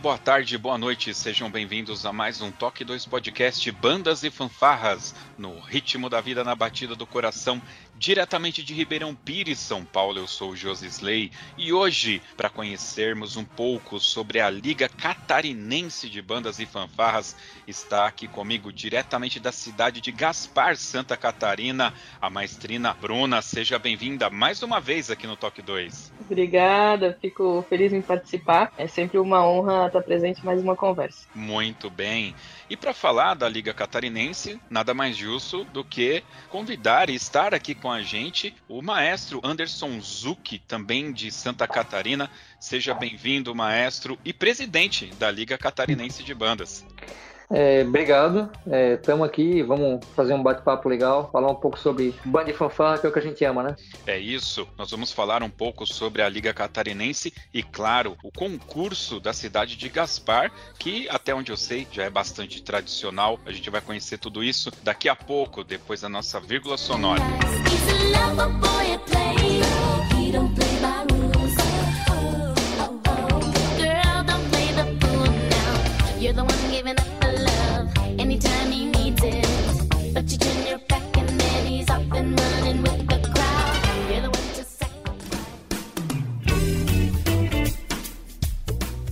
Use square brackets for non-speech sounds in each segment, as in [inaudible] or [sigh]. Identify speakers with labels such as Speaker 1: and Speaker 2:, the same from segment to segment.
Speaker 1: Boa tarde, boa noite, sejam bem-vindos a mais um Toque 2 Podcast Bandas e Fanfarras, no ritmo da vida na batida do coração, diretamente de Ribeirão Pires, São Paulo. Eu sou o Josi Slay e hoje, para conhecermos um pouco sobre a Liga Catarinense de Bandas e Fanfarras, está aqui comigo diretamente da cidade de Gaspar, Santa Catarina, a maestrina Bruna. Seja bem-vinda mais uma vez aqui no Toque 2.
Speaker 2: Obrigada, fico feliz em participar. É sempre uma honra estar presente em mais uma conversa.
Speaker 1: Muito bem. E para falar da Liga Catarinense, nada mais justo do que convidar e estar aqui com a gente o maestro Anderson Zucchi, também de Santa Catarina. Seja bem-vindo, maestro e presidente da Liga Catarinense de Bandas.
Speaker 3: É, obrigado, estamos é, aqui, vamos fazer um bate-papo legal, falar um pouco sobre banda e fanfarra, que é o que a gente ama, né?
Speaker 1: É isso, nós vamos falar um pouco sobre a Liga Catarinense e, claro, o concurso da cidade de Gaspar, que até onde eu sei já é bastante tradicional. A gente vai conhecer tudo isso daqui a pouco, depois da nossa vírgula sonora. You're the one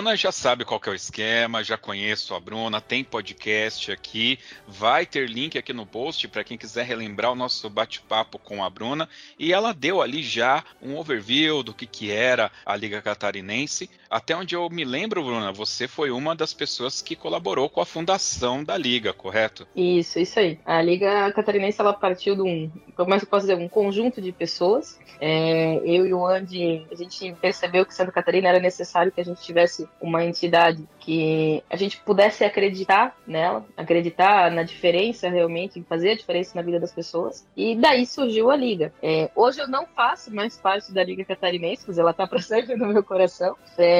Speaker 1: Bruna já sabe qual é o esquema, já conheço a Bruna, tem podcast aqui, vai ter link aqui no post para quem quiser relembrar o nosso bate-papo com a Bruna. E ela deu ali já um overview do que, que era a Liga Catarinense. Até onde eu me lembro, Bruna, você foi uma das pessoas que colaborou com a fundação da Liga, correto?
Speaker 2: Isso, isso aí. A Liga Catarinense ela partiu de um, como eu posso dizer, um conjunto de pessoas. É, eu e o Andy, a gente percebeu que Santa Catarina era necessário que a gente tivesse uma entidade que a gente pudesse acreditar nela, acreditar na diferença realmente, fazer a diferença na vida das pessoas. E daí surgiu a Liga. É, hoje eu não faço mais parte da Liga Catarinense, mas ela está para sempre no meu coração. É,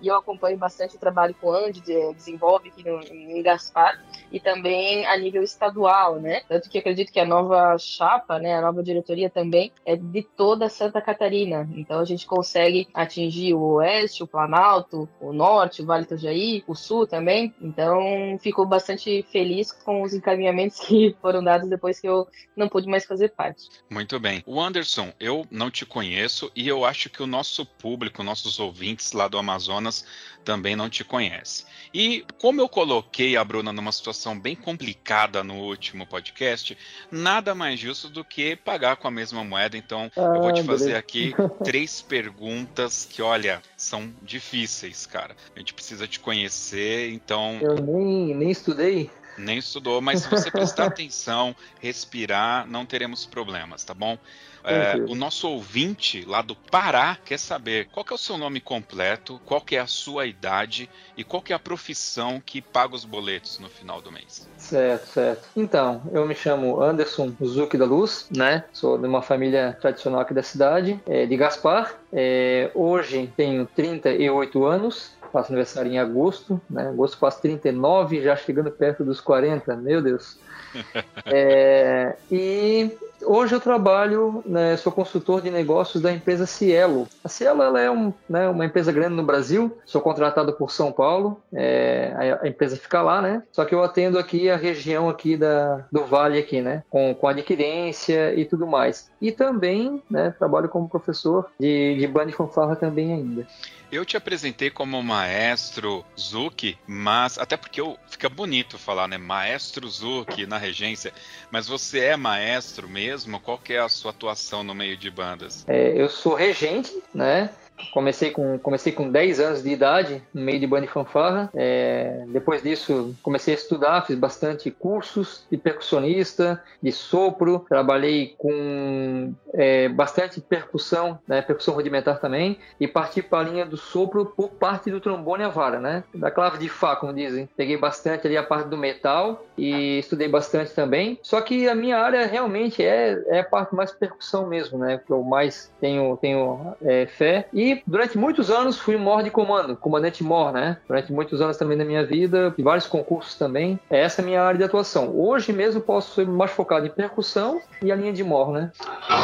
Speaker 2: e eu acompanho bastante o trabalho que o Andy desenvolve aqui no, em Gaspar e também a nível estadual, né? Tanto que acredito que a nova chapa, né, a nova diretoria também é de toda Santa Catarina. Então a gente consegue atingir o oeste, o Planalto, o norte, o Vale do Jaí, o sul também. Então fico bastante feliz com os encaminhamentos [laughs] que foram dados depois que eu não pude mais fazer parte.
Speaker 1: Muito bem. O Anderson, eu não te conheço e eu acho que o nosso público, nossos ouvintes lá do Amazonas também não te conhece. E como eu coloquei a Bruna numa situação bem complicada no último podcast, nada mais justo do que pagar com a mesma moeda. Então, ah, eu vou te fazer beleza. aqui [laughs] três perguntas que, olha, são difíceis, cara. A gente precisa te conhecer, então.
Speaker 3: Eu nem, nem estudei.
Speaker 1: Nem estudou, mas se você prestar [laughs] atenção, respirar, não teremos problemas, tá bom? É, o nosso ouvinte lá do Pará quer saber qual que é o seu nome completo, qual que é a sua idade e qual que é a profissão que paga os boletos no final do mês.
Speaker 3: Certo, certo. Então, eu me chamo Anderson Zuc da Luz, né? Sou de uma família tradicional aqui da cidade, é, de Gaspar. É, hoje tenho 38 anos, faço aniversário em agosto, né? Agosto faço 39, já chegando perto dos 40, meu Deus. [laughs] É, e hoje eu trabalho, né, sou consultor de negócios da empresa Cielo. A Cielo ela é um, né, uma empresa grande no Brasil, sou contratado por São Paulo, é, a, empresa fica lá, né? Só que eu atendo aqui a região aqui da, do Vale aqui, né? Com, com adquirência e tudo mais. E também, né, trabalho como professor de, de fanfarra também ainda.
Speaker 1: Eu te apresentei como maestro Zuki, mas até porque eu, fica bonito falar, né? Maestro Zuki na regência, mas você é maestro mesmo? Qual que é a sua atuação no meio de bandas?
Speaker 3: É, eu sou regente, né? Comecei com, comecei com 10 anos de idade, no meio de banda e fanfarra. É, depois disso, comecei a estudar, fiz bastante cursos de percussionista, de sopro. Trabalhei com é, bastante percussão, né, percussão rudimentar também. E parti para a linha do sopro por parte do trombone a vara, né? Da clave de Fá, como dizem. Peguei bastante ali a parte do metal e estudei bastante também. Só que a minha área realmente é, é a parte mais percussão mesmo, né? Que eu mais tenho, tenho é, fé. E durante muitos anos fui mor de comando, comandante mor, né? Durante muitos anos também da minha vida, vários concursos também. Essa é a minha área de atuação. Hoje mesmo posso ser mais focado em percussão e a linha de mor, né?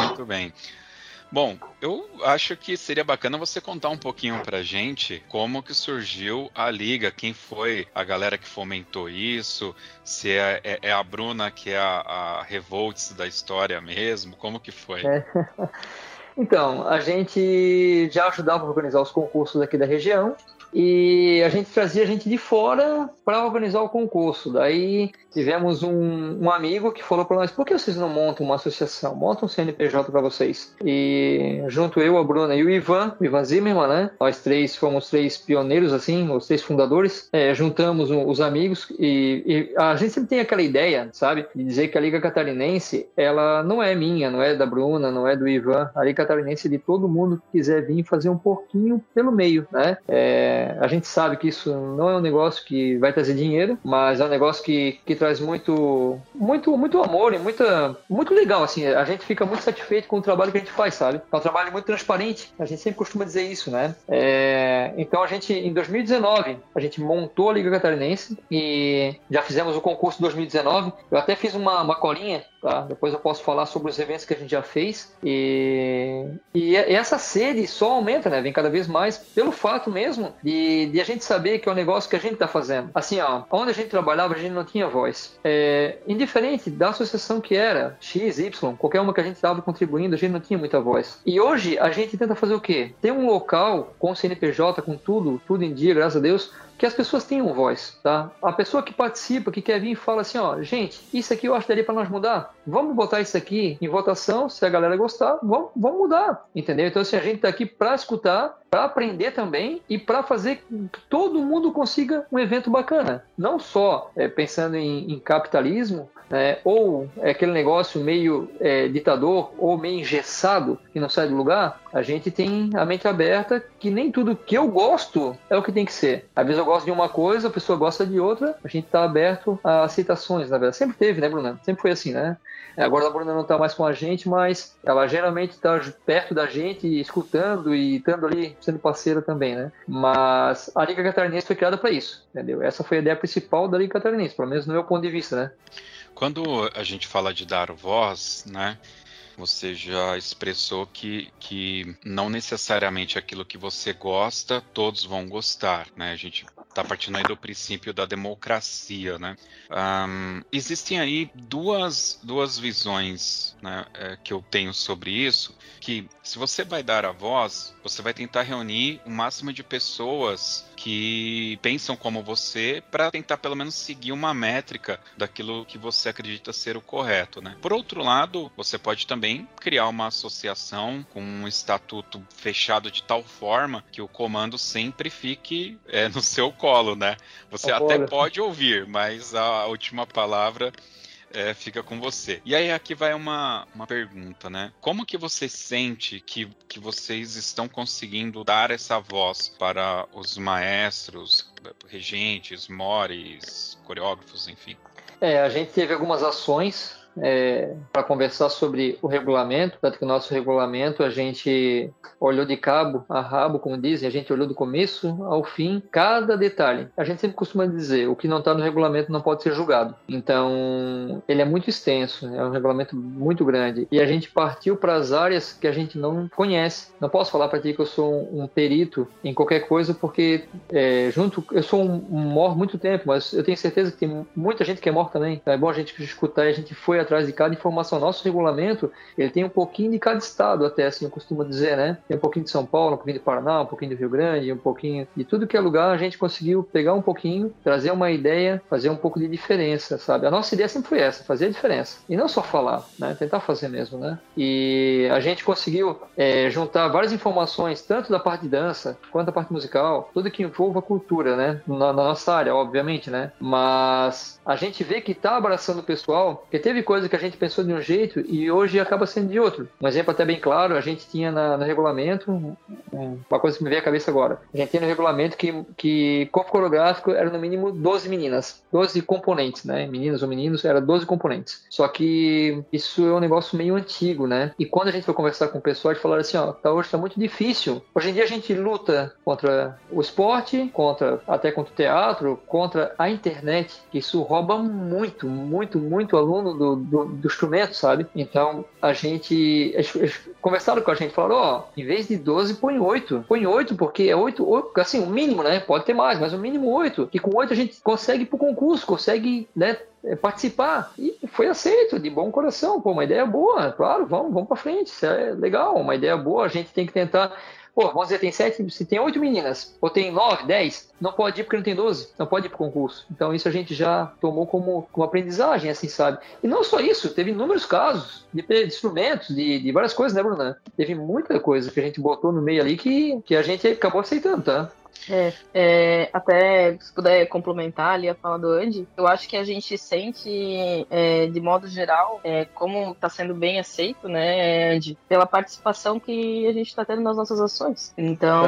Speaker 1: Muito bem. Bom, eu acho que seria bacana você contar um pouquinho pra gente como que surgiu a liga, quem foi a galera que fomentou isso, se é, é, é a Bruna que é a, a Revolts da história mesmo, como que foi? É. [laughs]
Speaker 3: Então, a gente já ajudava a organizar os concursos aqui da região e a gente trazia gente de fora para organizar o concurso. Daí tivemos um, um amigo que falou para nós: por que vocês não montam uma associação? Montam um CNPJ para vocês. E junto eu, a Bruna e o Ivan, o Ivan Zimmermann, né? Nós três fomos três pioneiros, assim, os três fundadores. É, juntamos os amigos e, e, a gente sempre tem aquela ideia, sabe? De dizer que a Liga Catarinense, ela não é minha, não é da Bruna, não é do Ivan. A Liga Catarinense é de todo mundo que quiser vir fazer um pouquinho pelo meio, né? É, a gente sabe que isso não é um negócio que vai trazer dinheiro, mas é um negócio que, que traz muito, muito, muito amor e muita, muito legal, assim. A gente fica muito satisfeito com o trabalho que a gente faz, sabe? É um trabalho muito transparente. A gente sempre costuma dizer isso, né? É, então a gente, em 2019, a gente montou a Liga Catarinense e já fizemos o concurso de 2019. Eu até fiz uma, uma colinha Tá? Depois eu posso falar sobre os eventos que a gente já fez. E, e essa sede só aumenta, né? Vem cada vez mais pelo fato mesmo de, de a gente saber que é um negócio que a gente está fazendo. Assim, ó, onde a gente trabalhava, a gente não tinha voz. É, indiferente da associação que era, X, Y, qualquer uma que a gente estava contribuindo, a gente não tinha muita voz. E hoje a gente tenta fazer o quê? Ter um local com CNPJ, com tudo, tudo em dia, graças a Deus, que as pessoas tenham voz, tá? A pessoa que participa, que quer vir e fala assim, ó, gente, isso aqui eu acho que daria para nós mudar. Vamos botar isso aqui em votação, se a galera gostar, vamos, vamos mudar, entendeu? Então assim, a gente tá aqui para escutar, para aprender também e para fazer que todo mundo consiga um evento bacana. Não só é, pensando em, em capitalismo, é, ou é aquele negócio meio é, ditador ou meio engessado que não sai do lugar, a gente tem a mente aberta que nem tudo que eu gosto é o que tem que ser. Às vezes eu gosto de uma coisa, a pessoa gosta de outra, a gente está aberto a aceitações, na verdade. Sempre teve, né, Bruna? Sempre foi assim, né? É, agora a Bruna não está mais com a gente, mas ela geralmente está perto da gente, escutando e estando ali sendo parceira também, né? Mas a Liga Catarinense foi criada para isso, entendeu? Essa foi a ideia principal da Liga Catarinense, pelo menos no meu ponto de vista, né?
Speaker 1: Quando a gente fala de dar voz, né? Você já expressou que, que não necessariamente aquilo que você gosta, todos vão gostar, né? A gente está partindo aí do princípio da democracia, né? Um, existem aí duas, duas visões né, é, que eu tenho sobre isso, que se você vai dar a voz, você vai tentar reunir o máximo de pessoas que pensam como você para tentar pelo menos seguir uma métrica daquilo que você acredita ser o correto, né? Por outro lado, você pode também criar uma associação com um estatuto fechado de tal forma que o comando sempre fique é, no seu colo, né? Você até pode ouvir, mas a última palavra é, fica com você. E aí aqui vai uma, uma pergunta, né? Como que você sente que, que vocês estão conseguindo dar essa voz para os maestros, regentes, mores, coreógrafos, enfim?
Speaker 3: É, a gente teve algumas ações é, para conversar sobre o regulamento, tanto que o nosso regulamento a gente olhou de cabo a rabo, como dizem, a gente olhou do começo ao fim, cada detalhe. A gente sempre costuma dizer, o que não está no regulamento não pode ser julgado. Então, ele é muito extenso, é um regulamento muito grande. E a gente partiu para as áreas que a gente não conhece. Não posso falar para ti que eu sou um, perito em qualquer coisa, porque é, junto, eu sou um, um mor muito tempo, mas eu tenho certeza que tem muita gente que é mor também. É bom a gente escutar e a gente foi atrás de cada informação. Nosso regulamento, ele tem um pouquinho de cada estado, até assim eu costumo dizer, né? Tem um pouquinho de São Paulo, um pouquinho de Paraná, um pouquinho do Rio Grande, um pouquinho de tudo que é lugar, a gente conseguiu pegar um pouquinho, trazer uma ideia, fazer um pouco de diferença, sabe? A nossa ideia sempre foi essa, fazer a diferença. E não só falar, né? Tentar fazer mesmo, né? E a gente conseguiu é, juntar várias informações, tanto da parte de dança, quanto da parte musical, tudo que envolva a cultura, né? Na, na nossa área, obviamente, né? Mas a gente vê que está abraçando o pessoal, porque teve coisa coisa que a gente pensou de um jeito e hoje acaba sendo de outro. Um exemplo até bem claro, a gente tinha na, no regulamento, uma coisa que me veio à cabeça agora, a gente tinha no regulamento que, que corpo coreográfico era no mínimo 12 meninas, 12 componentes, né? Meninas ou meninos, era 12 componentes. Só que isso é um negócio meio antigo, né? E quando a gente foi conversar com o pessoal, eles falaram assim, ó, tá, hoje tá muito difícil. Hoje em dia a gente luta contra o esporte, contra até contra o teatro, contra a internet, que isso rouba muito, muito, muito aluno do, do, do instrumento, sabe? Então a gente. Eles, eles conversaram com a gente, falaram: ó, oh, em vez de 12, põe 8. Põe 8, porque é 8, 8, assim, o mínimo, né? Pode ter mais, mas o mínimo 8. E com 8 a gente consegue ir pro concurso, consegue, né? É, participar e foi aceito de bom coração pô uma ideia boa claro vamos vamos para frente isso é legal uma ideia boa a gente tem que tentar Pô, vamos dizer, tem sete, se tem oito meninas, ou tem nove, dez, não pode ir porque não tem doze, não pode ir pro concurso. Então isso a gente já tomou como, como aprendizagem, assim, sabe? E não só isso, teve inúmeros casos de, de instrumentos, de, de, várias coisas, né, Bruna? Teve muita coisa que a gente botou no meio ali que, que a gente acabou aceitando, tá?
Speaker 2: É, é, até se puder complementar ali a fala do Andy, eu acho que a gente sente, é, de modo geral, é, como está sendo bem aceito, né, Andy, pela participação que a gente está tendo nas nossas ações. Então,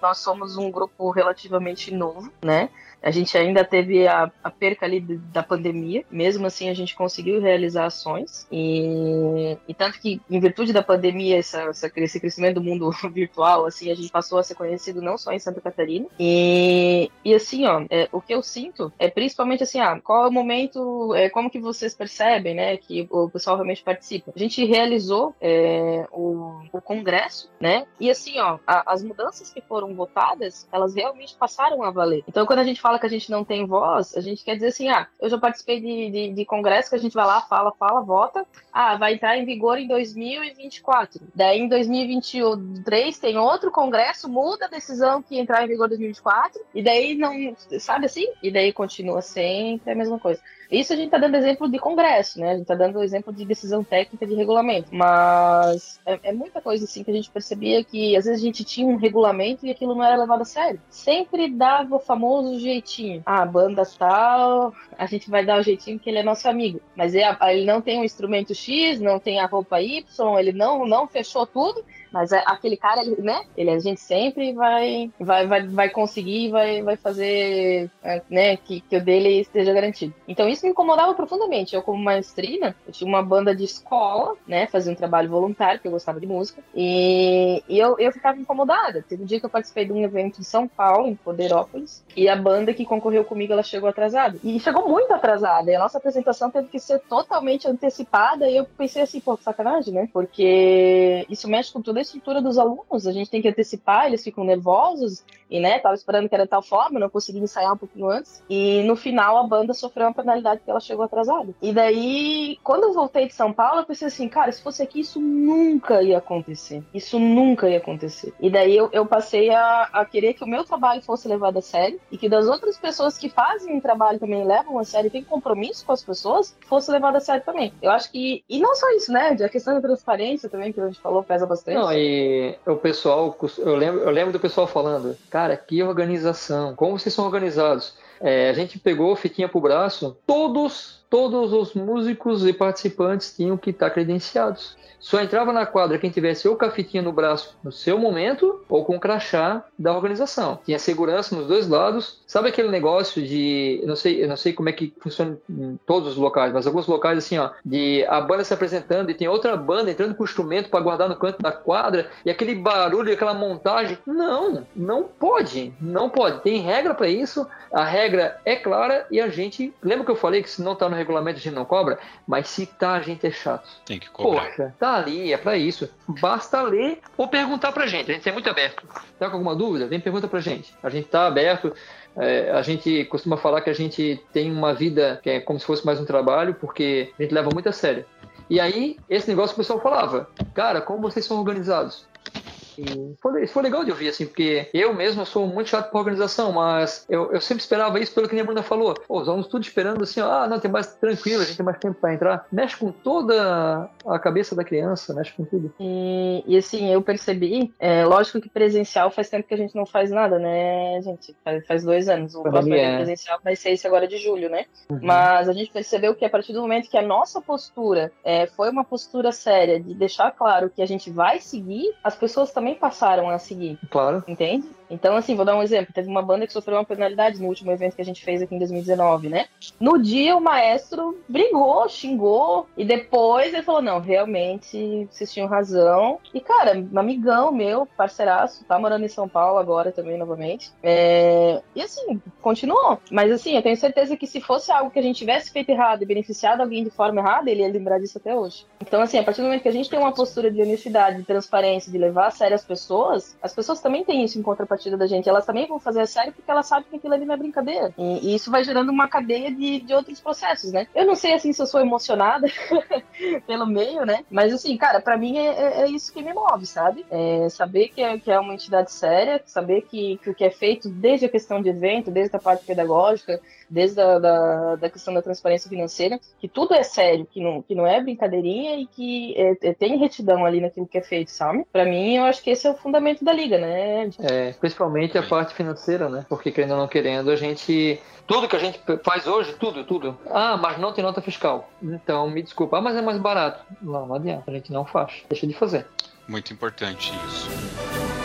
Speaker 2: nós somos um grupo relativamente novo, né? A gente ainda teve a, a perca ali da pandemia, mesmo assim a gente conseguiu realizar ações. E, e tanto que, em virtude da pandemia, essa, essa, esse crescimento do mundo [laughs] virtual, assim, a gente passou a ser conhecido não só em Santa Catarina. E, e assim, ó, é, o que eu sinto é principalmente assim, ah, qual é o momento, é, como que vocês percebem, né, que o pessoal realmente participa. A gente realizou é, o, o congresso, né, e assim, ó, a, as mudanças que foram votadas, elas realmente passaram a valer. Então, quando a gente fala que a gente não tem voz, a gente quer dizer assim, ah, eu já participei de, de, de congresso que a gente vai lá, fala, fala, vota, ah, vai entrar em vigor em 2024. Daí em 2023 tem outro congresso, muda a decisão que entrar em vigor em 2024, e daí não, sabe assim? E daí continua sempre a mesma coisa. Isso a gente está dando exemplo de congresso, né? A gente está dando exemplo de decisão técnica de regulamento. Mas é, é, muita coisa assim que a gente percebia que às vezes a gente tinha um regulamento e aquilo não era levado a sério. Sempre dava o famoso jeitinho. Ah, banda tal, a gente vai dar o jeitinho que ele é nosso amigo. Mas ele, ele não tem um instrumento X, não tem a roupa Y, ele não, não fechou tudo. Mas é, aquele cara, ele, né? Ele, a gente sempre vai, vai, vai, vai conseguir, vai, vai fazer, é, né? Que, que o dele esteja garantido. Então isso me incomodava profundamente. Eu, como maestrina, eu tinha uma banda de escola, né? Fazia um trabalho voluntário, porque eu gostava de música. E, e eu, eu ficava incomodada. Teve um dia que eu participei de um evento em São Paulo, em Poderópolis, e a banda que concorreu comigo, ela chegou atrasada. E chegou muito atrasada. E a nossa apresentação teve que ser totalmente antecipada. E eu pensei assim, pô, sacanagem, né? Porque isso mexe com tudo toda a estrutura dos alunos, a gente tem que antecipar, eles ficam nervosos, e né, tava esperando que era de tal forma, não consegui ensaiar um pouquinho antes. E no final a banda sofreu uma penalidade porque ela chegou atrasada. E daí, quando eu voltei de São Paulo, eu pensei assim, cara, se fosse aqui, isso nunca ia acontecer. Isso nunca ia acontecer. E daí eu, eu passei a, a querer que o meu trabalho fosse levado a sério e que das outras pessoas que fazem o trabalho também levam a sério, tem compromisso com as pessoas, fosse levado a sério também. Eu acho que. E não só isso, né? A questão da transparência também, que a gente falou, pesa bastante.
Speaker 3: Não, e o pessoal, eu lembro, eu lembro do pessoal falando, cara, que organização, como vocês são organizados. É, a gente pegou fitinha pro braço, todos, todos os músicos e participantes tinham que estar credenciados. Só entrava na quadra quem tivesse ou com a fitinha no braço no seu momento ou com crachá da organização. Tinha segurança nos dois lados. Sabe aquele negócio de, eu não sei, eu não sei como é que funciona em todos os locais, mas alguns locais assim, ó, de a banda se apresentando e tem outra banda entrando com o instrumento para guardar no canto da quadra e aquele barulho, aquela montagem. Não, não pode, não pode. Tem regra para isso. A regra é clara e a gente, lembra que eu falei que se não tá no regulamento a gente não cobra, mas se tá a gente é chato.
Speaker 1: Tem que cobrar.
Speaker 3: Poxa, tá ali, é para isso. Basta ler ou perguntar pra gente. A gente é muito aberto. Tá com alguma dúvida? Vem pergunta pra gente. A gente tá aberto. É, a gente costuma falar que a gente tem uma vida que é como se fosse mais um trabalho, porque a gente leva muito a sério. E aí, esse negócio que o pessoal falava, cara, como vocês são organizados? E foi, foi legal de ouvir, assim, porque eu mesmo sou muito chato pra organização, mas eu, eu sempre esperava isso pelo que a Bruna falou. Pô, os alunos tudo esperando assim, ó, ah, não, tem mais tranquilo, a gente tem mais tempo para entrar. Mexe com toda a cabeça da criança, mexe com tudo.
Speaker 2: E, e assim, eu percebi, é, lógico que presencial faz tempo que a gente não faz nada, né, gente? Faz, faz dois anos. O próximo é. presencial vai ser esse agora de julho, né? Uhum. Mas a gente percebeu que a partir do momento que a nossa postura é, foi uma postura séria de deixar claro que a gente vai seguir, as pessoas também também passaram a seguir.
Speaker 3: Claro.
Speaker 2: Entende? Então, assim, vou dar um exemplo. Teve uma banda que sofreu uma penalidade no último evento que a gente fez aqui em 2019, né? No dia, o maestro brigou, xingou, e depois ele falou: não, realmente, vocês tinham razão. E, cara, um amigão meu, parceiraço, tá morando em São Paulo agora também, novamente. É... E, assim, continuou. Mas, assim, eu tenho certeza que se fosse algo que a gente tivesse feito errado e beneficiado alguém de forma errada, ele ia lembrar disso até hoje. Então, assim, a partir do momento que a gente tem uma postura de honestidade, de transparência, de levar a sério as pessoas, as pessoas também têm isso em contrapartida da gente. Elas também vão fazer a série porque elas sabem que aquilo ali não é brincadeira. E, e isso vai gerando uma cadeia de, de outros processos, né? Eu não sei, assim, se eu sou emocionada [laughs] pelo meio, né? Mas, assim, cara, para mim é, é, é, isso que me move, sabe? É saber que é, que é uma entidade séria, saber que, que o que é feito desde a questão de evento, desde a parte pedagógica, desde a da, da questão da transparência financeira, que tudo é sério, que não, que não é brincadeirinha e que é, é, tem retidão ali naquilo que é feito, sabe? Para mim, eu acho que esse é o fundamento da liga, né?
Speaker 3: É, principalmente a parte financeira, né? Porque querendo ou não querendo, a gente tudo que a gente faz hoje, tudo, tudo. Ah, mas não tem nota fiscal. Então, me desculpa. Ah, mas é mais barato. Não, não adianta. A gente não faz. Deixa de fazer.
Speaker 1: Muito importante isso.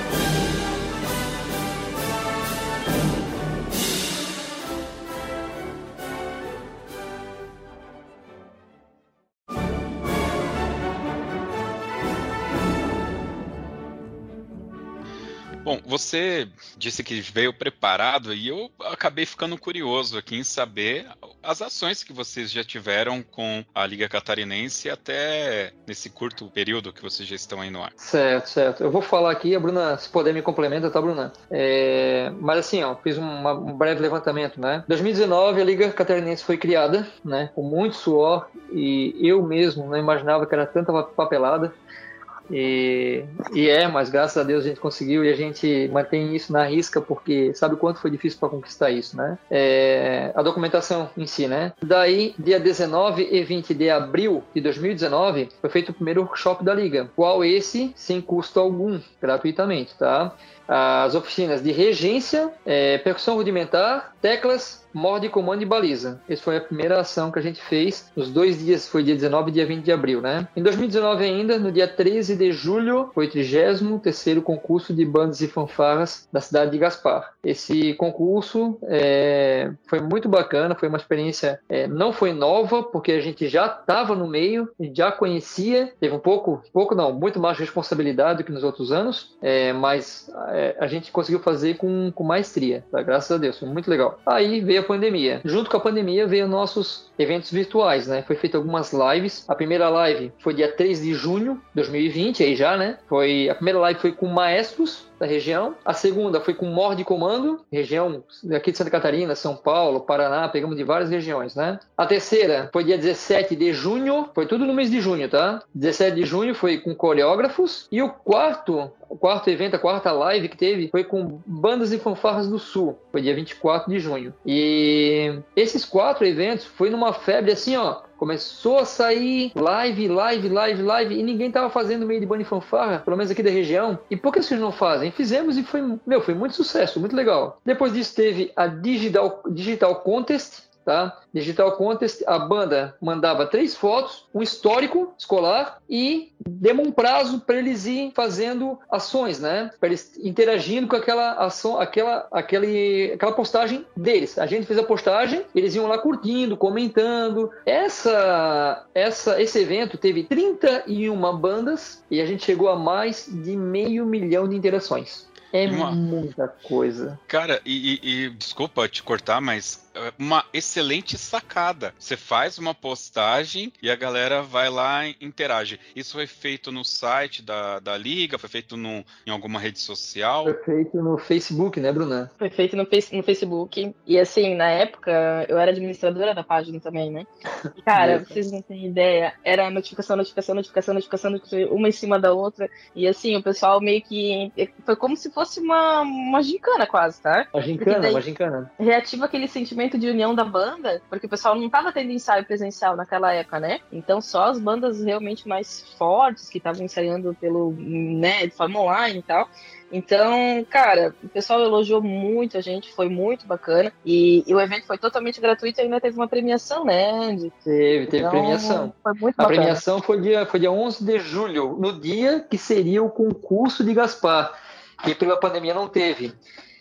Speaker 1: Bom, você disse que veio preparado e eu acabei ficando curioso aqui em saber as ações que vocês já tiveram com a Liga Catarinense até nesse curto período que vocês já estão aí no ar.
Speaker 3: Certo, certo. Eu vou falar aqui, a Bruna, se puder me complementa, tá, Bruna? É... Mas assim, ó, fiz uma, um breve levantamento, né? 2019 a Liga Catarinense foi criada, né? Com muito suor e eu mesmo não imaginava que era tanta papelada. E, e, é, mas graças a Deus a gente conseguiu e a gente mantém isso na risca porque sabe quanto foi difícil para conquistar isso, né? É, a documentação em si, né? Daí, dia 19 e 20 de abril de 2019, foi feito o primeiro workshop da Liga, qual esse sem custo algum, gratuitamente, tá? As oficinas de regência, é, percussão rudimentar, teclas, morde, comando e baliza. Essa foi a primeira ação que a gente fez. Nos dois dias, foi dia 19 e dia 20 de abril, né? Em 2019 ainda, no dia 13 de julho, foi o 33º concurso de bandas e fanfarras da cidade de Gaspar. Esse concurso é, foi muito bacana, foi uma experiência, é, não foi nova, porque a gente já estava no meio, já conhecia, teve um pouco, pouco não, muito mais responsabilidade do que nos outros anos, é, mas é, a gente conseguiu fazer com, com maestria, tá? graças a Deus, foi muito legal. Aí veio a pandemia. Junto com a pandemia veio nossos eventos virtuais, né? Foi feito algumas lives. A primeira live foi dia 3 de junho de 2020, aí já, né? Foi a primeira live foi com maestros da região. A segunda foi com Morde Comando, região aqui de Santa Catarina, São Paulo, Paraná, pegamos de várias regiões, né? A terceira foi dia 17 de junho, foi tudo no mês de junho, tá? 17 de junho foi com coreógrafos. E o quarto o quarto evento, a quarta live que teve foi com bandas e fanfarras do Sul. Foi dia 24 de junho. E esses quatro eventos foi numa febre assim, ó. Começou a sair live, live, live, live, e ninguém tava fazendo meio de banda fanfarra, pelo menos aqui da região. E por que vocês não fazem? Fizemos e foi, meu, foi muito sucesso, muito legal. Depois disso teve a Digital, Digital Contest, tá? Digital Contest, a banda mandava três fotos, um histórico escolar e demos um prazo para eles ir fazendo ações, né? Para eles interagindo com aquela ação, aquela, aquele, aquela postagem deles. A gente fez a postagem, eles iam lá curtindo, comentando. Essa, essa, esse evento teve 31 bandas e a gente chegou a mais de meio milhão de interações. É uma... muita coisa.
Speaker 1: Cara, e, e, e, desculpa te cortar, mas uma excelente sacada. Você faz uma postagem e a galera vai lá e interage. Isso foi feito no site da, da Liga? Foi feito no, em alguma rede social?
Speaker 3: Foi feito no Facebook, né, Bruna?
Speaker 2: Foi feito no, face, no Facebook. E assim, na época, eu era administradora da página também, né? E, cara, [laughs] vocês não têm ideia. Era notificação, notificação, notificação, notificação, uma em cima da outra. E assim, o pessoal meio que. Foi como se fosse uma, uma gincana, quase, tá?
Speaker 3: Uma gincana, uma gincana.
Speaker 2: Reativa aquele sentimento sentimento de união da banda, porque o pessoal não estava tendo ensaio presencial naquela época, né? Então só as bandas realmente mais fortes que estavam ensaiando pelo, né, de forma online e tal. Então, cara, o pessoal elogiou muito a gente, foi muito bacana. E, e o evento foi totalmente gratuito e ainda teve uma premiação, né, Andy?
Speaker 3: Teve, teve então, premiação. Foi muito a bacana. premiação foi dia, foi dia 11 de julho, no dia que seria o concurso de Gaspar, que pela pandemia não teve.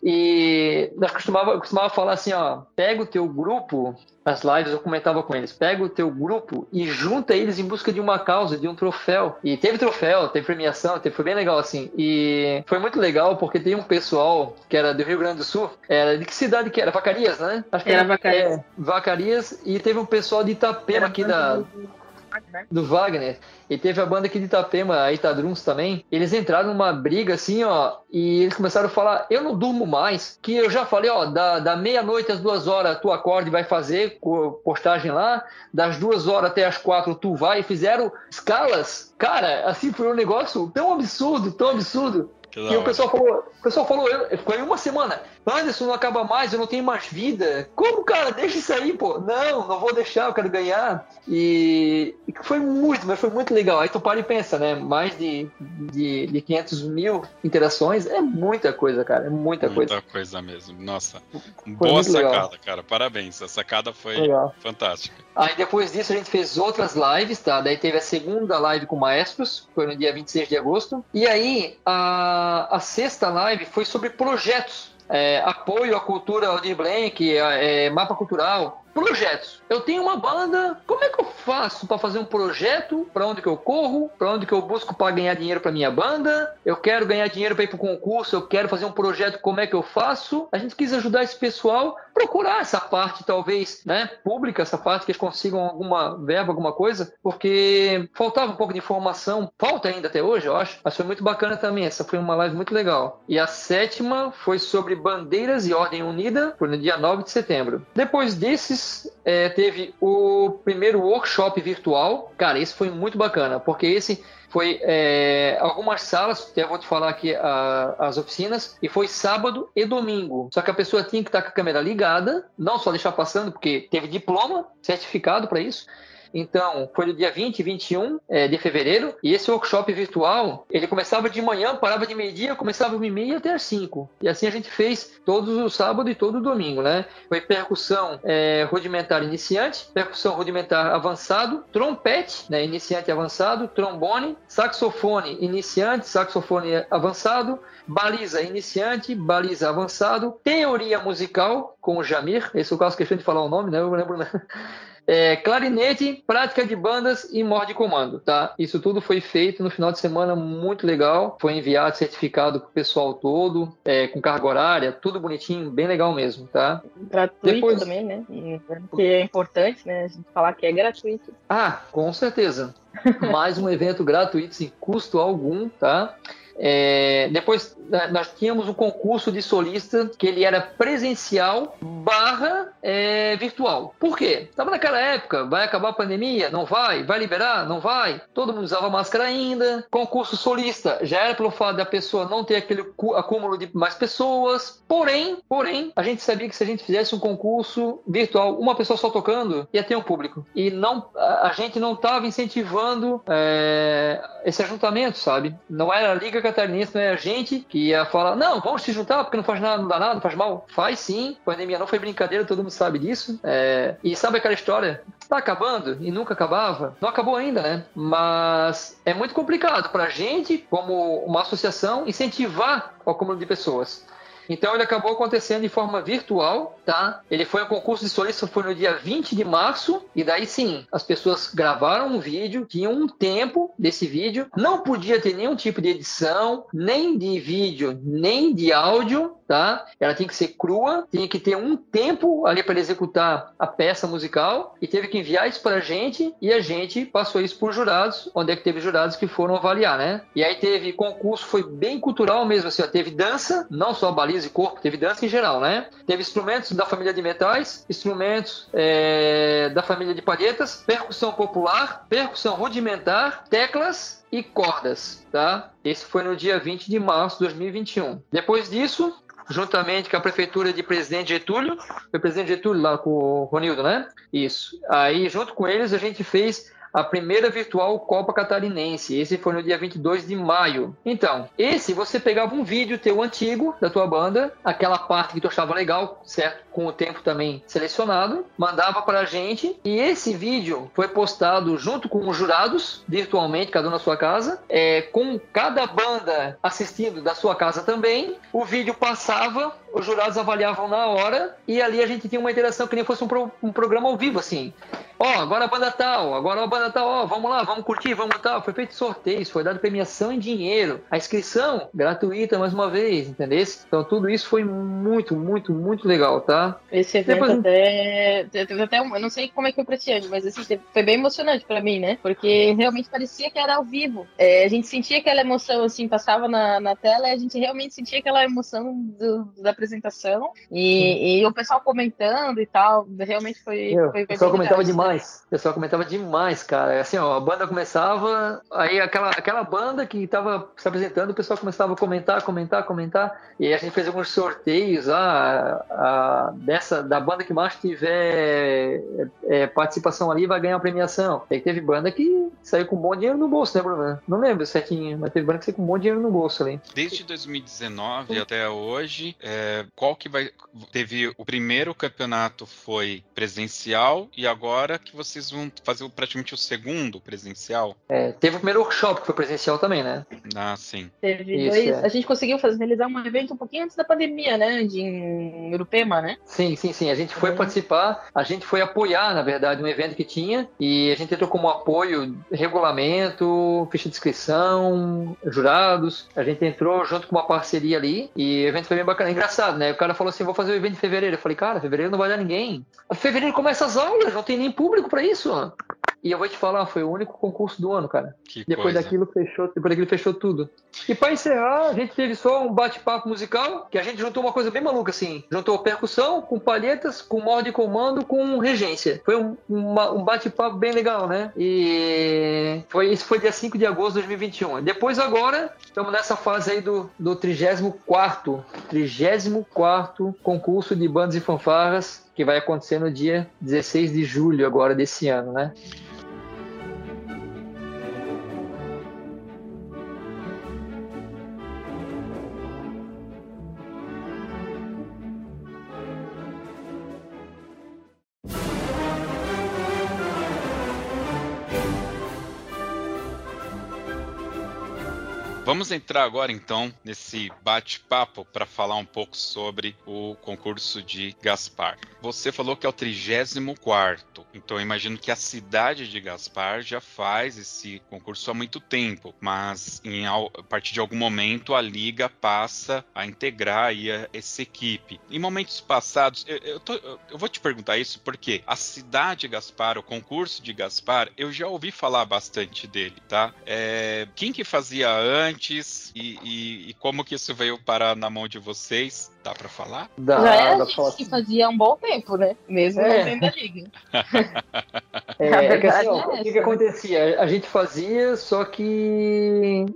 Speaker 3: E nós costumava, costumava falar assim, ó, pega o teu grupo, nas lives eu comentava com eles, pega o teu grupo e junta eles em busca de uma causa, de um troféu. E teve troféu, teve premiação, teve, foi bem legal assim. E foi muito legal porque tem um pessoal que era do Rio Grande do Sul, era de que cidade que era? Vacarias, né?
Speaker 2: Acho que era, era Vacarias. É,
Speaker 3: Vacarias e teve um pessoal de Itapema era aqui da do Wagner. E teve a banda aqui de Itapema, a Itadruns também. Eles entraram numa briga assim, ó, e eles começaram a falar: Eu não durmo mais. Que eu já falei, ó, da, da meia-noite às duas horas tu acorde e vai fazer postagem lá. Das duas horas até as quatro tu vai. E fizeram escalas. Cara, assim foi um negócio tão absurdo, tão absurdo. Que e o pessoal falou, o pessoal falou, eu, ficou em uma semana. Anderson não acaba mais, eu não tenho mais vida. Como, cara? Deixa isso aí, pô. Não, não vou deixar, eu quero ganhar. E, e foi muito, mas foi muito legal. Aí tu para e pensa, né? Mais de, de, de 500 mil interações é muita coisa, cara. É muita,
Speaker 1: muita
Speaker 3: coisa.
Speaker 1: Muita coisa mesmo. Nossa, foi boa sacada, legal. cara. Parabéns. A sacada foi legal. fantástica.
Speaker 3: Aí depois disso a gente fez outras lives, tá? Daí teve a segunda live com maestros, foi no dia 26 de agosto. E aí a, a sexta live foi sobre projetos é, apoio à cultura Aldir Blank, é, mapa cultural, projetos. Eu tenho uma banda, como é que eu faço para fazer um projeto? Para onde que eu corro? Para onde que eu busco para ganhar dinheiro para minha banda? Eu quero ganhar dinheiro para ir para o concurso, eu quero fazer um projeto, como é que eu faço? A gente quis ajudar esse pessoal procurar essa parte talvez, né, pública, essa parte que eles consigam alguma verba, alguma coisa, porque faltava um pouco de informação, falta ainda até hoje, eu acho, mas foi muito bacana também, essa foi uma live muito legal. E a sétima foi sobre bandeiras e ordem unida, foi no dia 9 de setembro. Depois desses é, teve o primeiro workshop virtual. Cara, esse foi muito bacana, porque esse foi é, algumas salas, até vou te falar aqui a, as oficinas, e foi sábado e domingo. Só que a pessoa tinha que estar com a câmera ligada, não só deixar passando, porque teve diploma, certificado para isso. Então, foi no dia 20 e 21 é, de fevereiro. E esse workshop virtual, ele começava de manhã, parava de meio-dia, começava de meia até às 5. E assim a gente fez todos os sábados e todo domingo, né? Foi percussão é, rudimentar iniciante, percussão rudimentar avançado, trompete, né, iniciante avançado, trombone, saxofone iniciante, saxofone avançado, baliza iniciante, baliza avançado, teoria musical com o Jamir. Esse é o caso que eu de falar o nome, né? Eu lembro, né? [laughs] É, clarinete, prática de bandas e morde comando, tá? Isso tudo foi feito no final de semana muito legal. Foi enviado certificado pro pessoal todo, é, com carga horária, tudo bonitinho, bem legal mesmo, tá?
Speaker 2: Gratuito Depois... também, né? Porque é importante, né? A gente falar que é gratuito.
Speaker 3: Ah, com certeza. [laughs] Mais um evento gratuito sem custo algum, tá? É, depois nós tínhamos um concurso de solista que ele era presencial barra é, virtual. Por quê? Estava naquela época, vai acabar a pandemia? Não vai? Vai liberar? Não vai? Todo mundo usava máscara ainda. Concurso solista já era pelo fato da pessoa não ter aquele acúmulo de mais pessoas. Porém, porém, a gente sabia que se a gente fizesse um concurso virtual, uma pessoa só tocando, ia ter um público. E não, a, gente não estava incentivando é, esse ajuntamento, sabe? Não era a Liga Catarinense, não era a gente que ia falar, não, vamos se juntar porque não faz nada, não dá nada, não faz mal. Faz sim, a pandemia não foi brincadeira, todo mundo sabe disso. É, e sabe aquela história? Tá acabando e nunca acabava? Não acabou ainda, né? Mas é muito complicado para a gente, como uma associação, incentivar o acúmulo de pessoas. Então ele acabou acontecendo de forma virtual, tá? Ele foi um concurso de solista, foi no dia 20 de março, e daí sim, as pessoas gravaram um vídeo, tinham um tempo desse vídeo, não podia ter nenhum tipo de edição, nem de vídeo, nem de áudio, tá? Ela tinha que ser crua, tinha que ter um tempo ali para executar a peça musical e teve que enviar isso para a gente e a gente passou isso por jurados, onde é que teve jurados que foram avaliar, né? E aí teve concurso, foi bem cultural mesmo, assim, ó, teve dança, não só baliza e corpo, teve dança em geral, né? Teve instrumentos da família de metais, instrumentos é, da família de palhetas, percussão popular, percussão rudimentar, teclas e cordas, tá? Esse foi no dia 20 de março de 2021. Depois disso, juntamente com a prefeitura de Presidente Getúlio, foi Presidente Getúlio lá com o Ronildo, né? Isso. Aí, junto com eles, a gente fez a primeira virtual Copa Catarinense. Esse foi no dia 22 de maio. Então, esse você pegava um vídeo teu antigo da tua banda, aquela parte que tu achava legal, certo? Com o tempo também selecionado, mandava para a gente e esse vídeo foi postado junto com os jurados, virtualmente, cada um na sua casa, é, com cada banda assistindo da sua casa também. O vídeo passava, os jurados avaliavam na hora e ali a gente tinha uma interação que nem fosse um, pro, um programa ao vivo, assim. Ó, oh, agora a banda tal, agora a banda tal, ó, oh, vamos lá, vamos curtir, vamos tal. Foi feito sorteio, foi dado premiação em dinheiro. A inscrição gratuita mais uma vez, entendeu? Então tudo isso foi muito, muito, muito legal, tá?
Speaker 2: Esse evento Depois... até, até um, eu não sei como é que foi pra ti, mas assim, foi bem emocionante pra mim, né? Porque realmente parecia que era ao vivo. É, a gente sentia aquela emoção, assim, passava na, na tela e a gente realmente sentia aquela emoção do, da apresentação. E, e, o pessoal comentando e tal, realmente foi.
Speaker 3: Meu,
Speaker 2: foi,
Speaker 3: o pessoal comentava demais demais. O pessoal comentava demais, cara. Assim, ó, a banda começava, aí aquela, aquela banda que estava se apresentando, o pessoal começava a comentar, comentar, comentar. E a gente fez alguns sorteios ah, dessa, da banda que mais tiver é, participação ali vai ganhar a premiação. Aí teve banda que saiu com um bom dinheiro no bolso, né, Bruno? Não lembro certinho, mas teve banda que saiu com um bom dinheiro no bolso ali.
Speaker 1: Desde 2019 até hoje, é, qual que vai. Teve o primeiro campeonato foi presencial e agora que vocês vão fazer praticamente o segundo presencial?
Speaker 3: É, teve o primeiro workshop que foi presencial também, né?
Speaker 1: Ah, sim.
Speaker 2: Teve Isso, dois. É. A gente conseguiu fazer, realizar um evento um pouquinho antes da pandemia, né? De em Urupema, né?
Speaker 3: Sim, sim, sim. A gente foi é. participar, a gente foi apoiar, na verdade, um evento que tinha e a gente entrou como apoio regulamento, ficha de inscrição, jurados. A gente entrou junto com uma parceria ali e o evento foi bem bacana. Engraçado, né? O cara falou assim: vou fazer o evento em fevereiro. Eu falei, cara, fevereiro não vai dar ninguém. Fevereiro começa as aulas, não tem nem público para isso. E eu vou te falar, foi o único concurso do ano, cara. Que depois coisa. daquilo fechou, depois daquilo fechou tudo. E para encerrar, a gente teve só um bate-papo musical, que a gente juntou uma coisa bem maluca assim. Juntou percussão com palhetas, com modo de comando, com regência. Foi um, um bate-papo bem legal, né? E foi isso foi dia 5 de agosto de 2021. Depois agora, estamos nessa fase aí do, do 34 34 concurso de bandas e fanfarras que vai acontecer no dia 16 de julho agora desse ano, né?
Speaker 1: Vamos entrar agora então nesse bate-papo para falar um pouco sobre o concurso de Gaspar. Você falou que é o 34, então eu imagino que a cidade de Gaspar já faz esse concurso há muito tempo, mas em, a partir de algum momento a liga passa a integrar aí a, essa equipe. Em momentos passados, eu, eu, tô, eu vou te perguntar isso porque a cidade de Gaspar, o concurso de Gaspar, eu já ouvi falar bastante dele, tá? É, quem que fazia antes? Ouvintes e, e, e, como que isso veio parar na mão de vocês? Dá para falar?
Speaker 2: Dá, Já é a gente que fazia um bom tempo, né? Mesmo é. dentro da liga. [laughs]
Speaker 3: é, é que assim, ó, é o que, que, acontecia? A gente fazia, só que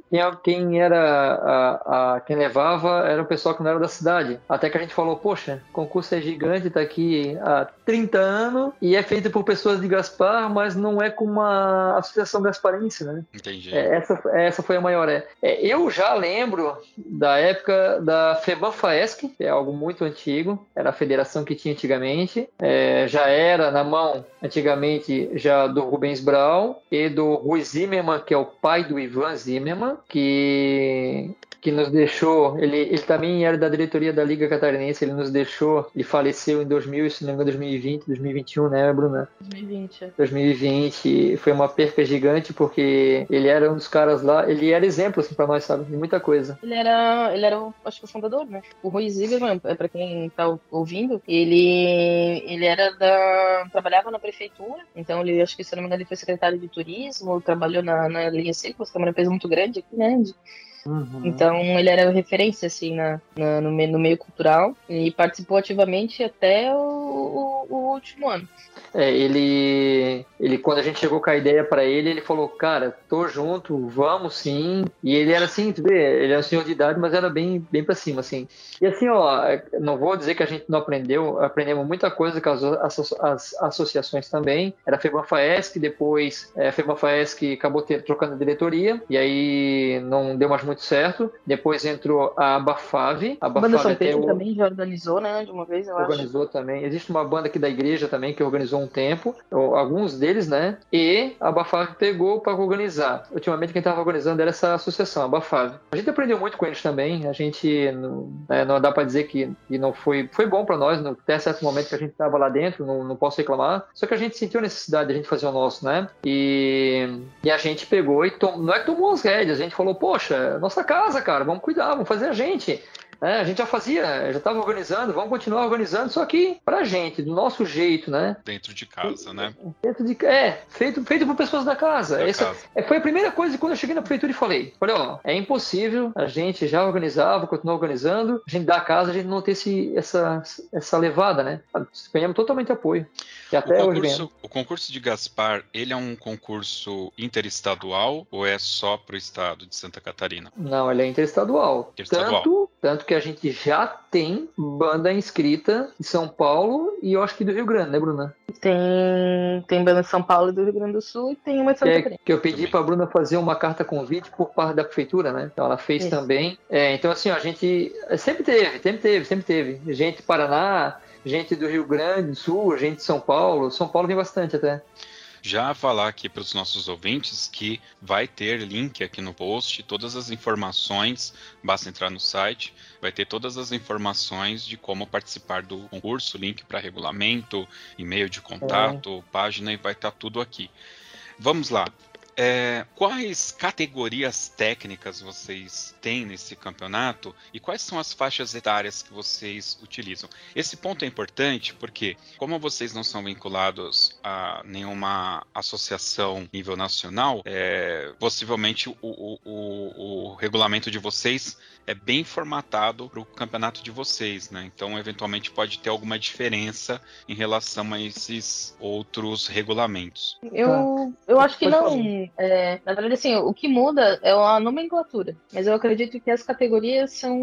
Speaker 3: quem era a, a, quem levava era o pessoal que não era da cidade. Até que a gente falou, poxa, o concurso é gigante, tá aqui há 30 anos e é feito por pessoas de Gaspar, mas não é com uma associação gasparense, né?
Speaker 1: Entendi.
Speaker 3: É, essa, essa foi a maior. É. é. eu já lembro da época da FEBAN FAESC, que é algo muito antigo, era a federação que tinha antigamente, é, já era na mão antigamente já do Rubens Brown e do Rui Zimmermann, que é o pai do Ivan Zimmermann, que que nos deixou, ele, ele também era da diretoria da Liga Catarinense, ele nos deixou, ele faleceu em 2000, se não me engano, 2020, 2021, né, Bruna?
Speaker 2: 2020.
Speaker 3: 2020, foi uma perca gigante porque ele era um dos caras lá, ele era exemplo, assim, pra nós, sabe, de muita coisa.
Speaker 2: Ele era, ele era, acho que o fundador, né? O Rui Zimmermann, é pra quem tá ouvindo, ele, ele era da, trabalhava na prefeitura, então ele, acho que, se não me engano, ele foi secretário de turismo, trabalhou na, na linha Círculos, que é uma empresa muito grande aqui, né? Uhum. Então ele era referência assim na, na no, no, meio cultural e participou ativamente até o, o, o último ano.
Speaker 3: É, ele, ele, quando a gente chegou com a ideia para ele, ele falou, cara, tô junto, vamos sim. E ele era assim, tu vê, ele era um senhor de idade, mas era bem, bem para cima, assim. E assim, ó, não vou dizer que a gente não aprendeu, aprendemos muita coisa com as, as, as associações também. Era a FEBAN FAESC, depois é, a FEBAN FAESC acabou ter, trocando a diretoria, e aí não deu mais muito certo. Depois entrou a Bafave.
Speaker 2: A banda São Pedro o... também já organizou, né, de uma vez, eu
Speaker 3: organizou acho. também. Existe uma banda aqui da igreja também que organizou um tempo, alguns deles, né? E a Bafave pegou para organizar. Ultimamente quem estava organizando era essa associação, a Bafave. A gente aprendeu muito com eles também. A gente não, né, não dá para dizer que, que não foi foi bom para nós, no, até certo momento que a gente estava lá dentro, não, não posso reclamar. Só que a gente sentiu a necessidade de a gente fazer o nosso, né? E, e a gente pegou e tom, não é que tomou as rédeas, a gente falou, poxa, nossa casa, cara, vamos cuidar, vamos fazer a gente. É, a gente já fazia, já estava organizando, vamos continuar organizando, só que pra gente, do nosso jeito, né?
Speaker 1: Dentro de casa, né?
Speaker 3: Dentro de é, feito, feito por pessoas da casa. Da Essa casa. É, foi a primeira coisa quando eu cheguei na prefeitura e falei: falei, ó, é impossível a gente já organizava, continuar organizando, a gente da casa, a gente não ter esse, essa, essa levada, né? Ganhamos totalmente apoio. E até
Speaker 1: o, concurso, o concurso de Gaspar, ele é um concurso interestadual ou é só para o estado de Santa Catarina?
Speaker 3: Não, ele é interestadual. interestadual. Tanto, tanto que a gente já tem banda inscrita em São Paulo e eu acho que do Rio Grande, né, Bruna?
Speaker 2: Tem, tem banda de São Paulo e do Rio Grande do Sul e tem uma de Santa é, Catarina.
Speaker 3: Que eu pedi para a Bruna fazer uma carta convite por parte da prefeitura, né? Então ela fez Isso. também. É, então, assim, ó, a gente sempre teve, sempre teve, sempre teve. Gente Paraná, gente do Rio Grande do Sul, gente de São Paulo. São Paulo tem bastante até.
Speaker 1: Já falar aqui para os nossos ouvintes que vai ter link aqui no post, todas as informações, basta entrar no site, vai ter todas as informações de como participar do concurso, link para regulamento, e-mail de contato, é. página e vai estar tá tudo aqui. Vamos lá. É, quais categorias técnicas vocês têm nesse campeonato e quais são as faixas etárias que vocês utilizam? Esse ponto é importante porque, como vocês não são vinculados a nenhuma associação nível nacional, é, possivelmente o, o, o, o regulamento de vocês é bem formatado para o campeonato de vocês, né? Então, eventualmente, pode ter alguma diferença em relação a esses outros regulamentos.
Speaker 2: Eu, tá. eu acho que não. É, na verdade, assim, o que muda é a nomenclatura, mas eu acredito que as categorias são,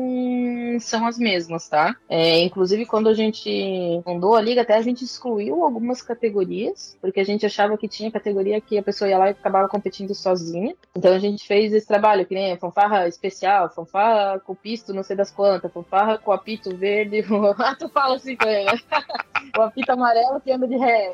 Speaker 2: são as mesmas, tá? É, inclusive, quando a gente fundou a liga, até a gente excluiu algumas categorias, porque a gente achava que tinha categoria que a pessoa ia lá e acabava competindo sozinha. Então, a gente fez esse trabalho, que nem fanfarra especial, fanfarra com pisto não sei das quantas, fanfarra com apito verde. [laughs] ah, tu fala assim com ele. o apito amarelo que anda de ré.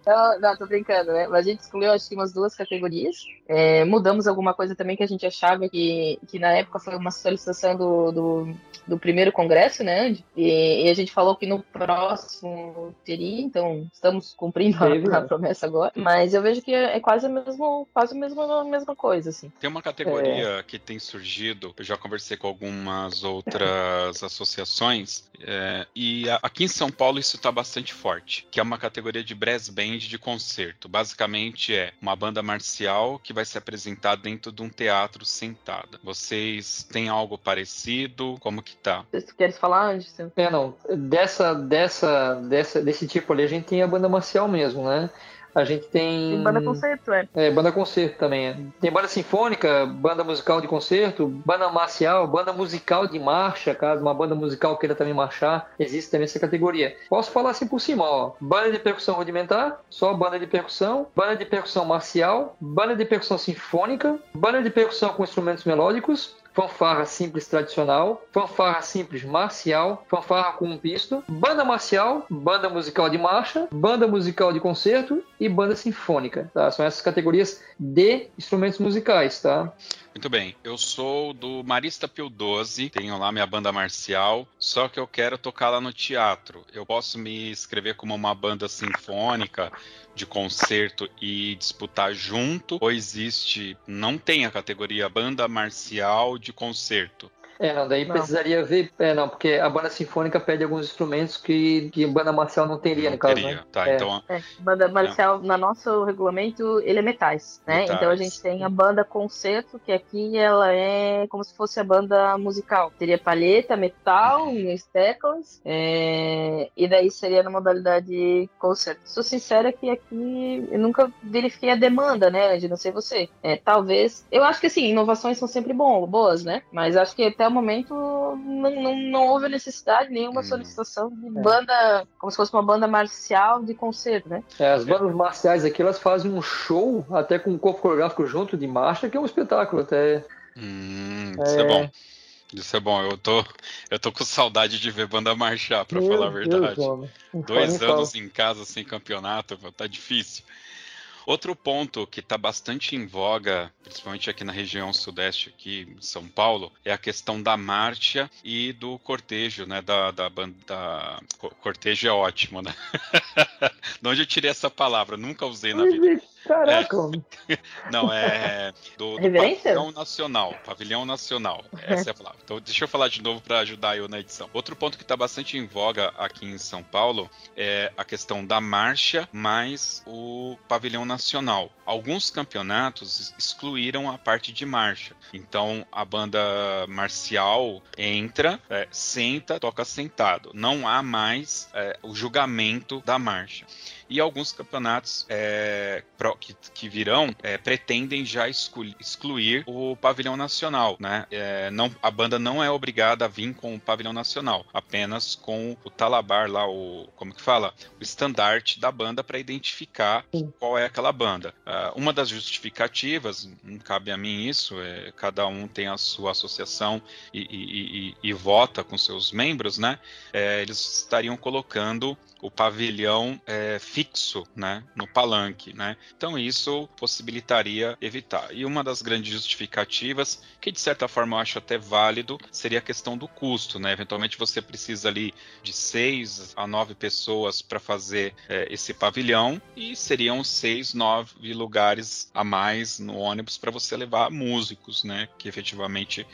Speaker 2: então, não, tô brincando, né? Mas a gente excluiu acho que umas duas categorias. É, mudamos alguma coisa também que a gente achava que, que na época foi uma solicitação do, do, do primeiro congresso, né, Andy? E, e, a gente falou que no próximo teria, então estamos cumprindo a, a, promessa agora. Mas eu vejo que é, é quase, mesmo, quase a, mesma, a mesma coisa, assim.
Speaker 1: Tem uma categoria é. que tem surgido eu já conversei com algumas outras [laughs] associações, é, e aqui em São Paulo isso está bastante forte, que é uma categoria de brass band de concerto. Basicamente é uma banda marcial que vai se apresentar dentro de um teatro sentada. Vocês têm algo parecido? Como que tá?
Speaker 2: Vocês querem falar, Anderson?
Speaker 3: É, não. Dessa, dessa, dessa, desse tipo ali, a gente tem a banda marcial mesmo, né? A gente tem.
Speaker 2: Tem banda concerto, é.
Speaker 3: É, banda concerto também. É. Tem banda sinfônica, banda musical de concerto, banda marcial, banda musical de marcha, caso uma banda musical queira também marchar, existe também essa categoria. Posso falar assim por cima, ó. Banda de percussão rudimentar, só banda de percussão, banda de percussão marcial, banda de percussão sinfônica, banda de percussão com instrumentos melódicos, fanfarra simples tradicional, fanfarra simples marcial, fanfarra com um pisto, banda marcial, banda musical de marcha, banda musical de concerto e banda sinfônica. Tá? São essas categorias de instrumentos musicais, tá?
Speaker 1: Muito bem, eu sou do Marista Pio 12, tenho lá minha banda marcial, só que eu quero tocar lá no teatro. Eu posso me inscrever como uma banda sinfônica de concerto e disputar junto? Ou existe, não tem a categoria banda marcial de concerto?
Speaker 3: É, não, daí não. precisaria ver. É, não, porque a banda sinfônica pede alguns instrumentos que, que banda marcial não teria,
Speaker 1: não
Speaker 3: no caso.
Speaker 1: Teria.
Speaker 3: Né?
Speaker 1: Tá,
Speaker 3: é.
Speaker 1: então.
Speaker 2: É, banda marcial, é. no nosso regulamento, ele é metais, né? Metais. Então a gente tem a banda concerto, que aqui ela é como se fosse a banda musical. Teria palheta, metal, uhum. teclas, é... e daí seria na modalidade concerto. Sou sincera que aqui eu nunca verifiquei a demanda, né, Andy? Não sei você. É, talvez. Eu acho que assim, inovações são sempre bom, boas, né? Mas acho que até até o momento não, não, não houve necessidade, nenhuma hum. solicitação de é. banda, como se fosse uma banda marcial de concerto, né?
Speaker 3: É, as bandas marciais aqui, elas fazem um show até com um corpo coreográfico junto de marcha, que é um espetáculo até.
Speaker 1: Hum, isso é, é bom. Isso é bom, eu tô, eu tô com saudade de ver banda marchar, pra Meu falar a verdade. Deus, Dois anos em casa sem campeonato, tá difícil. Outro ponto que está bastante em voga, principalmente aqui na região sudeste, aqui em São Paulo, é a questão da marcha e do cortejo, né? Da, da, da... cortejo é ótimo, né? [laughs] de onde eu tirei essa palavra? Nunca usei na vida.
Speaker 3: Caraca!
Speaker 1: É, [laughs] não, é do, do Pavilhão Nacional. Pavilhão Nacional. Essa é a palavra. Então, deixa eu falar de novo para ajudar eu na edição. Outro ponto que está bastante em voga aqui em São Paulo é a questão da marcha mais o Pavilhão Nacional. Alguns campeonatos excluíram a parte de marcha. Então, a banda marcial entra, é, senta, toca sentado. Não há mais é, o julgamento da marcha e alguns campeonatos é, pro, que, que, virão é, pretendem já excluir o pavilhão nacional, né? É, não, a banda não é obrigada a vir com o pavilhão nacional, apenas com o talabar lá, o como que fala, o estandarte da banda para identificar Sim. qual é aquela banda. Uh, uma das justificativas, não cabe a mim isso, é, cada um tem a sua associação e, e, e, e vota com seus membros, né? É, eles estariam colocando o pavilhão é, fixo né, no palanque. Né? Então isso possibilitaria evitar. E uma das grandes justificativas, que de certa forma eu acho até válido, seria a questão do custo. Né? Eventualmente você precisa ali de seis a nove pessoas para fazer é, esse pavilhão e seriam seis, nove lugares a mais no ônibus para você levar músicos, né? Que efetivamente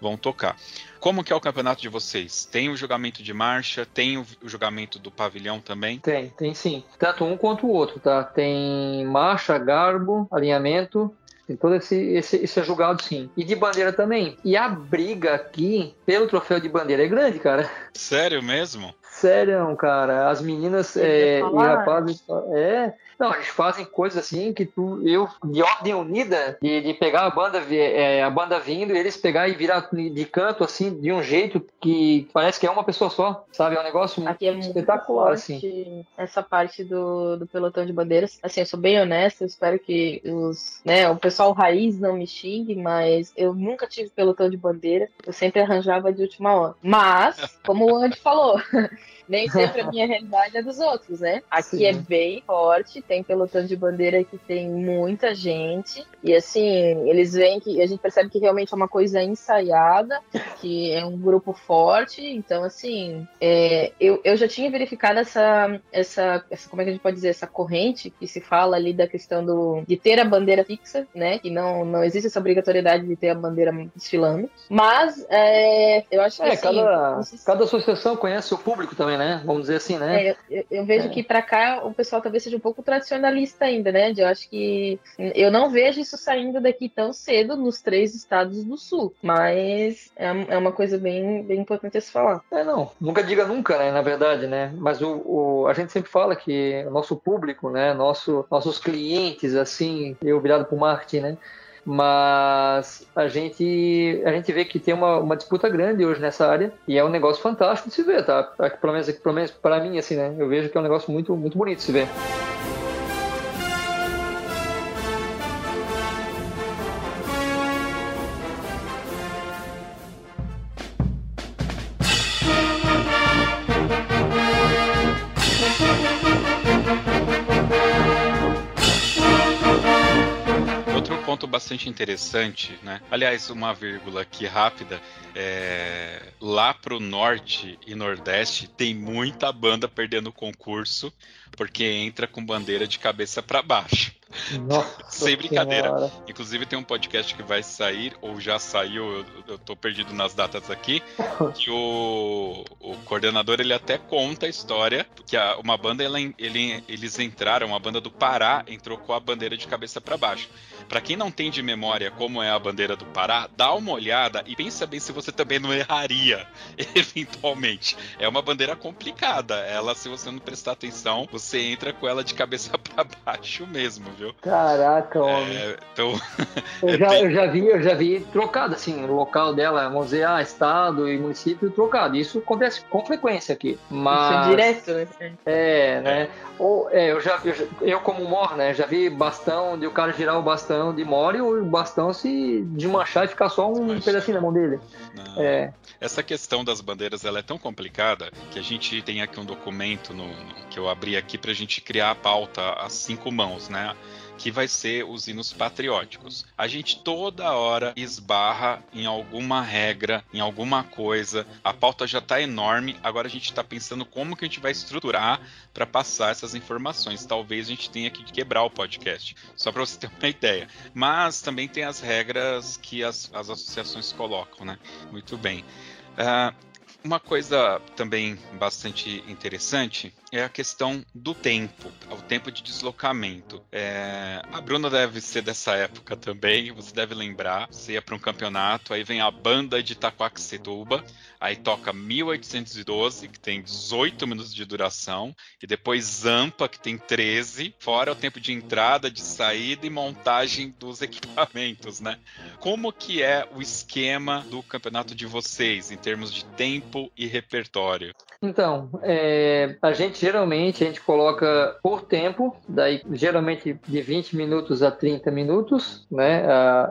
Speaker 1: vão tocar. Como que é o campeonato de vocês? Tem o julgamento de marcha, tem o julgamento do pavilhão também?
Speaker 3: Tem, tem sim. Tanto um quanto o outro, tá? Tem marcha, garbo, alinhamento, tem todo esse, esse, esse é julgado sim. E de bandeira também. E a briga aqui pelo troféu de bandeira é grande, cara.
Speaker 1: Sério mesmo?
Speaker 3: Sério, cara. As meninas é, e rapazes. É, não, eles fazem coisas assim que tu, eu, de ordem unida, de, de pegar a banda, é, a banda vindo e eles pegar e virar de canto, assim, de um jeito que parece que é uma pessoa só, sabe? É um negócio
Speaker 2: Aqui é espetacular, assim. Essa parte do, do pelotão de bandeiras. Assim, eu sou bem honesta, eu espero que os, né, o pessoal raiz não me xingue, mas eu nunca tive pelotão de bandeira, eu sempre arranjava de última hora. Mas, [laughs] como o Andy falou, [laughs] nem sempre a minha realidade é dos outros, né? Aqui Sim. é bem forte, tem pelotão de bandeira que tem muita gente, e assim, eles veem que a gente percebe que realmente é uma coisa ensaiada, que é um grupo forte, então assim, é, eu, eu já tinha verificado essa, essa, essa, como é que a gente pode dizer, essa corrente que se fala ali da questão do, de ter a bandeira fixa, né? Que não, não existe essa obrigatoriedade de ter a bandeira desfilando, mas é, eu acho que
Speaker 3: é, assim, cada, cada associação conhece o público também, né? Vamos dizer assim, né?
Speaker 2: É, eu, eu, vejo é. que para cá o pessoal talvez seja um pouco tradicional nacionalista ainda, né? Eu acho que eu não vejo isso saindo daqui tão cedo nos três estados do sul, mas é, é uma coisa bem, bem importante se falar.
Speaker 3: É, não, nunca diga nunca, né? Na verdade, né? Mas o, o a gente sempre fala que o nosso público, né? Nosso, nossos clientes, assim, eu virado para o marketing, né? mas a gente a gente vê que tem uma, uma disputa grande hoje nessa área e é um negócio fantástico de se ver, tá? Pelo menos, pelo menos para mim, assim, né? Eu vejo que é um negócio muito, muito bonito de se ver.
Speaker 1: Bastante interessante, né? Aliás, uma vírgula aqui rápida. É... Lá pro norte e nordeste tem muita banda perdendo concurso porque entra com bandeira de cabeça para baixo. Nossa [laughs] Sem brincadeira. Senhora. Inclusive tem um podcast que vai sair, ou já saiu, eu, eu tô perdido nas datas aqui, que o, o coordenador ele até conta a história, que a, uma banda, ele, ele, eles entraram, uma banda do Pará entrou com a bandeira de cabeça para baixo. Para quem não tem de memória como é a bandeira do Pará, dá uma olhada e pensa bem se você também não erraria, [laughs] eventualmente. É uma bandeira complicada. Ela, se você não prestar atenção, você entra com ela de cabeça [laughs] para baixo mesmo, viu?
Speaker 3: Caraca, homem. [laughs] É, então... eu, já, eu já vi, eu já vi trocado, assim, o local dela, vamos dizer, ah, estado e município trocado. Isso acontece com frequência aqui. Mas... Isso
Speaker 2: é direto, né?
Speaker 3: É, né? Ou, é, eu já, eu, eu como mor, né, já vi bastão de o cara girar o bastão de mole ou o bastão se desmanchar e ficar só um pedacinho na mão dele.
Speaker 1: É. Essa questão das bandeiras, ela é tão complicada que a gente tem aqui um documento no, no que eu abri aqui para a gente criar a pauta a cinco mãos, né? que vai ser os hinos patrióticos. A gente toda hora esbarra em alguma regra, em alguma coisa. A pauta já está enorme, agora a gente está pensando como que a gente vai estruturar para passar essas informações. Talvez a gente tenha que quebrar o podcast, só para você ter uma ideia. Mas também tem as regras que as, as associações colocam, né? Muito bem. Uh, uma coisa também bastante interessante é a questão do tempo, o tempo de deslocamento. É, a Bruna deve ser dessa época também, você deve lembrar. Você ia para um campeonato, aí vem a banda de Itaquaquecetuba, aí toca 1812, que tem 18 minutos de duração, e depois Zampa, que tem 13, fora o tempo de entrada, de saída e montagem dos [laughs] equipamentos, né? Como que é o esquema do campeonato de vocês, em termos de tempo e repertório?
Speaker 3: Então, é, a gente geralmente a gente coloca por tempo, daí geralmente de 20 minutos a 30 minutos, né,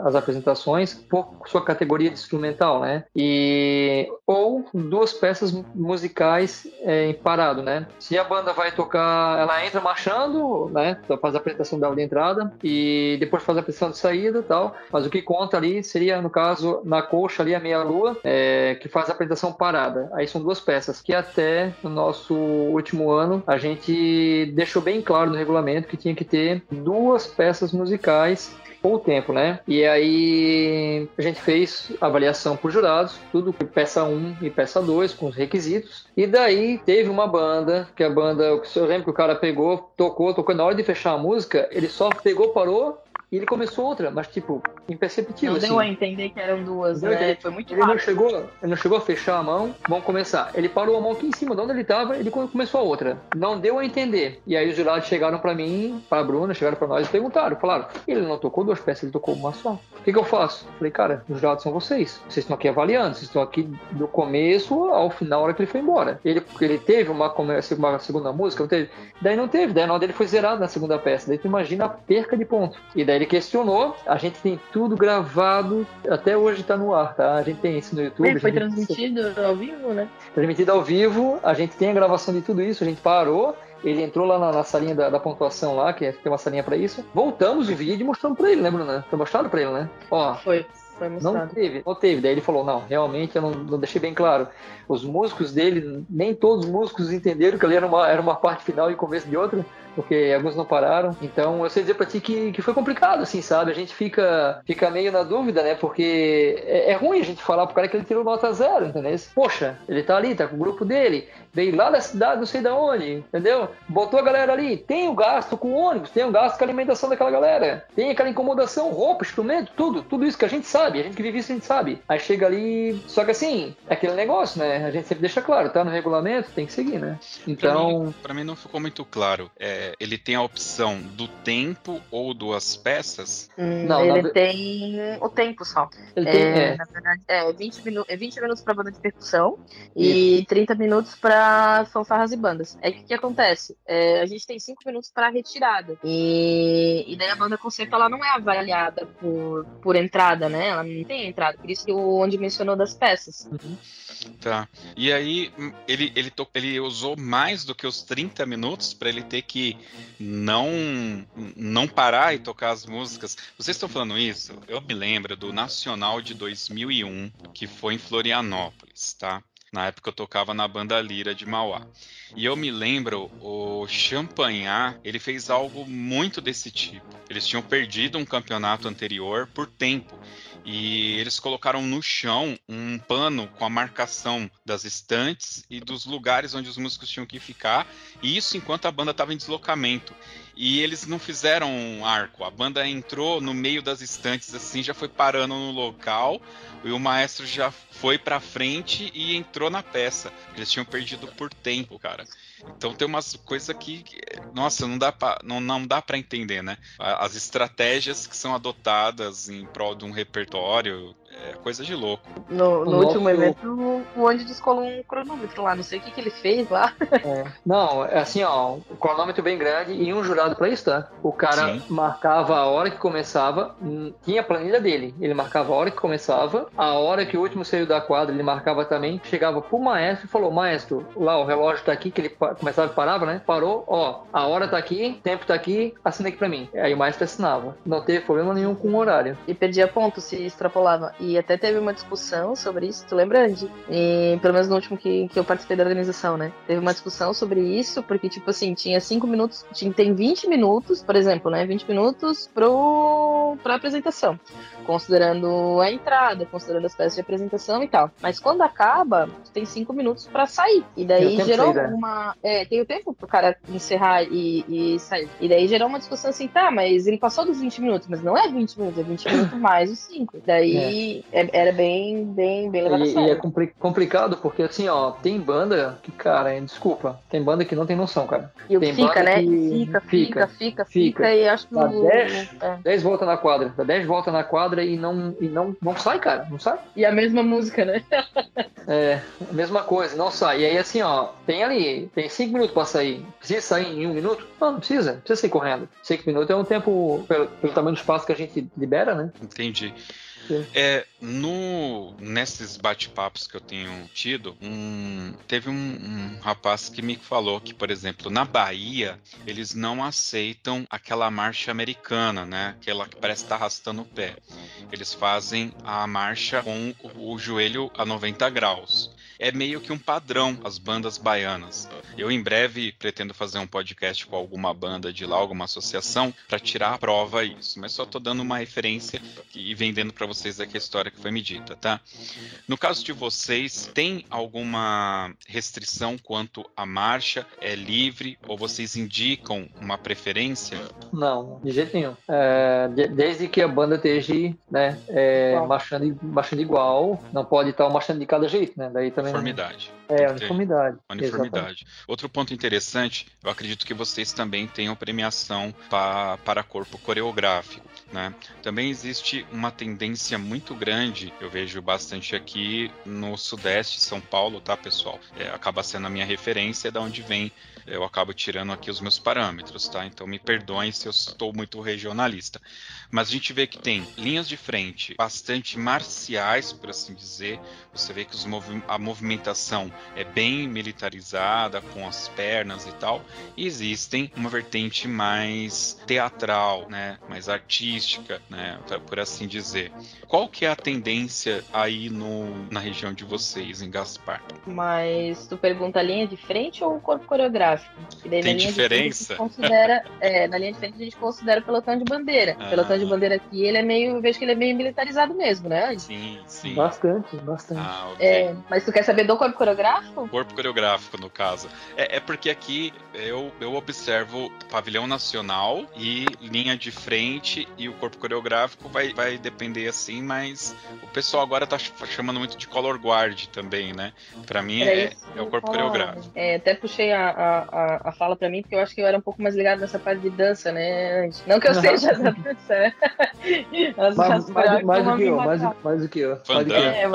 Speaker 3: as apresentações por sua categoria de instrumental, né, e ou duas peças musicais é, em parado, né. Se a banda vai tocar, ela entra marchando, né, então faz a apresentação da de entrada e depois faz a apresentação de saída, tal. Mas o que conta ali seria no caso na coxa ali a meia lua, é, que faz a apresentação parada. Aí são duas peças que até no nosso último ano, a gente deixou bem claro no regulamento que tinha que ter duas peças musicais o tempo, né? E aí a gente fez avaliação por jurados, tudo peça 1 e peça 2, com os requisitos. E daí teve uma banda, que a banda, eu lembro que o cara pegou, tocou, tocou, na hora de fechar a música, ele só pegou, parou, e ele começou outra, mas tipo, imperceptível.
Speaker 2: Não assim. deu a entender que eram duas, deu né? Foi muito
Speaker 3: ele rápido. Não chegou, ele não chegou a fechar a mão. Vamos começar. Ele parou a mão aqui em cima, de onde ele tava, ele começou a outra. Não deu a entender. E aí os jurados chegaram para mim, para a Bruna, chegaram para nós e perguntaram. Falaram, ele não tocou duas peças, ele tocou uma só. O que, que eu faço? Falei, cara, os jurados são vocês. Vocês estão aqui avaliando, vocês estão aqui do começo ao final, a hora que ele foi embora. Ele, ele teve uma, uma segunda música, não teve? Daí não teve, daí a nota dele foi zerado na segunda peça. Daí tu imagina a perca de ponto. E daí ele questionou, a gente tem tudo gravado, até hoje tá no ar, tá? A gente tem isso no YouTube.
Speaker 2: Ele foi transmitido ao vivo, né?
Speaker 3: Transmitido ao vivo, a gente tem a gravação de tudo isso, a gente parou, ele entrou lá na, na salinha da, da, pontuação lá, que tem uma salinha para isso. Voltamos o vídeo e mostramos para ele, né, Bruna? Foi mostrado para ele, né?
Speaker 2: Ó. Foi. Foi mostrado.
Speaker 3: Não teve, não teve. Daí ele falou: não, realmente eu não, não, deixei bem claro. Os músicos dele, nem todos os músicos entenderam que ali era uma, era uma parte final e começo de outra. Porque alguns não pararam. Então, eu sei dizer pra ti que, que foi complicado, assim, sabe? A gente fica, fica meio na dúvida, né? Porque é, é ruim a gente falar pro cara que ele tirou nota zero, entendeu? Poxa, ele tá ali, tá com o grupo dele, veio lá da cidade, não sei de onde, entendeu? Botou a galera ali, tem o gasto com ônibus, tem o gasto com a alimentação daquela galera, tem aquela incomodação, roupa, instrumento, tudo, tudo isso que a gente sabe, a gente que vive isso a gente sabe. Aí chega ali, só que assim, é aquele negócio, né? A gente sempre deixa claro, tá no regulamento, tem que seguir, né? Então.
Speaker 1: Pra mim, pra mim não ficou muito claro. É, ele tem a opção do tempo ou duas peças?
Speaker 2: Hum, não, ele na... tem o tempo só. Ele tem, é, é. Na verdade, é 20, minu é 20 minutos pra banda de percussão isso. e 30 minutos pra fanfarras e bandas. É que o que acontece? É, a gente tem 5 minutos pra retirada. E, e daí a banda concerto ela não é avaliada por, por entrada, né? Ela não tem entrada. Por isso que o onde mencionou das peças. Uhum.
Speaker 1: Tá. E aí ele, ele, to, ele usou mais do que os 30 minutos para ele ter que não não parar e tocar as músicas. Vocês estão falando isso? Eu me lembro do Nacional de 2001, que foi em Florianópolis, tá? Na época eu tocava na banda Lira de Mauá. E eu me lembro, o Champagnat, ele fez algo muito desse tipo. Eles tinham perdido um campeonato anterior por tempo e eles colocaram no chão um pano com a marcação das estantes e dos lugares onde os músicos tinham que ficar, e isso enquanto a banda estava em deslocamento. E eles não fizeram um arco, a banda entrou no meio das estantes assim, já foi parando no local, e o maestro já foi para frente e entrou na peça. Eles tinham perdido por tempo, cara. Então tem umas coisas que, nossa, não dá não, não dá para entender, né? As estratégias que são adotadas em prol de um repertório, é coisa de louco.
Speaker 2: No, no último evento, o Andy descolou um cronômetro lá, não sei o que, que ele fez lá.
Speaker 3: É. Não, é assim, ó, um cronômetro bem grande e um jurado pra isso, tá? O cara Sim. marcava a hora que começava, hum, tinha a planilha dele, ele marcava a hora que começava, a hora que o último saiu da quadra, ele marcava também, chegava pro maestro e falou, maestro, lá o relógio tá aqui, que ele começava e parava, né? Parou, ó, a hora tá aqui, tempo tá aqui, assina aqui pra mim. Aí o maestro assinava. Não teve problema nenhum com o horário.
Speaker 2: E perdia ponto se extrapolava. E até teve uma discussão sobre isso, tu lembra, Andy? E, pelo menos no último que, que eu participei da organização, né? Teve uma discussão sobre isso, porque, tipo assim, tinha 5 minutos, tinha, tem 20 minutos, por exemplo, né? 20 minutos pro, pra apresentação considerando a entrada, considerando as peças de apresentação e tal. Mas quando acaba, tem cinco minutos para sair. E daí gerou sair, uma. É, tem o tempo pro cara encerrar e, e, sair. E daí gerou uma discussão assim, tá, mas ele passou dos 20 minutos, mas não é 20 minutos, é 20 minutos mais os 5. Daí é. É, era bem, bem, bem
Speaker 3: levado e, e é compli complicado porque assim, ó, tem banda que, cara, desculpa, tem banda que não tem noção, cara.
Speaker 2: E
Speaker 3: tem
Speaker 2: fica, né? Que... Fica, fica, fica, fica, fica, e acho que. Dá
Speaker 3: 10 é. voltas na quadra, dá 10 voltas na quadra e não, e não, não sai, cara, não sai.
Speaker 2: E a mesma música, né? [laughs]
Speaker 3: é, a mesma coisa, não sai. E aí, assim, ó, tem ali, tem cinco minutos pra sair. Precisa sair em um minuto? Não, não precisa, não precisa sair correndo. Cinco minutos é um tempo, pelo, pelo tamanho do espaço que a gente libera, né?
Speaker 1: Entendi. É, no, nesses bate-papos que eu tenho tido, um, teve um, um, rapaz que me falou que, por exemplo, na Bahia, eles não aceitam aquela marcha americana, né? Aquela que parece estar tá arrastando o pé. Eles fazem a marcha com o, o joelho a 90 graus é meio que um padrão as bandas baianas. Eu em breve pretendo fazer um podcast com alguma banda de lá, alguma associação, para tirar a prova isso. Mas só tô dando uma referência e vendendo para vocês aqui a história que foi me dita, tá? No caso de vocês, tem alguma restrição quanto à marcha? É livre ou vocês indicam uma preferência?
Speaker 3: Não, de jeito nenhum. É, desde que a banda esteja né, é, marchando, marchando igual, não pode estar marchando de cada jeito, né? Daí também
Speaker 1: Uniformidade.
Speaker 3: É, uniformidade.
Speaker 1: Uniformidade. Outro ponto interessante, eu acredito que vocês também tenham premiação pa, para corpo coreográfico. Né? Também existe uma tendência muito grande, eu vejo bastante aqui no Sudeste, São Paulo, tá, pessoal? É, acaba sendo a minha referência, da onde vem eu acabo tirando aqui os meus parâmetros, tá? Então me perdoem se eu estou muito regionalista. Mas a gente vê que tem linhas de frente bastante marciais, por assim dizer. Você vê que os movi a movimentação é bem militarizada, com as pernas e tal, e existem uma vertente mais teatral, né, mais artística, né, por assim dizer. Qual que é a tendência aí no, na região de vocês, em Gaspar?
Speaker 2: Mas tu pergunta a linha de frente ou o corpo coreográfico?
Speaker 1: Tem diferença?
Speaker 2: considera, é, na linha de frente a gente considera o pelotão de bandeira. Ah. O pelotão de bandeira aqui, ele é meio, eu vejo que ele é meio militarizado mesmo, né?
Speaker 1: Sim, sim.
Speaker 3: Bastante, bastante. Ah,
Speaker 2: okay. é, mas tu quer saber do corpo coreográfico?
Speaker 1: Corpo coreográfico, no caso. É, é porque aqui eu, eu observo pavilhão nacional e linha de frente e o corpo coreográfico vai, vai depender assim, mas o pessoal agora tá chamando muito de color guard também, né? Pra mim é, é o corpo coreográfico.
Speaker 2: É, até puxei a, a, a fala pra mim, porque eu acho que eu era um pouco mais ligado nessa parte de dança, né? Não que eu seja da dança, [laughs] né?
Speaker 3: mais, mais, mais do que eu, mais, mais do que eu.
Speaker 1: Fandango,
Speaker 2: é,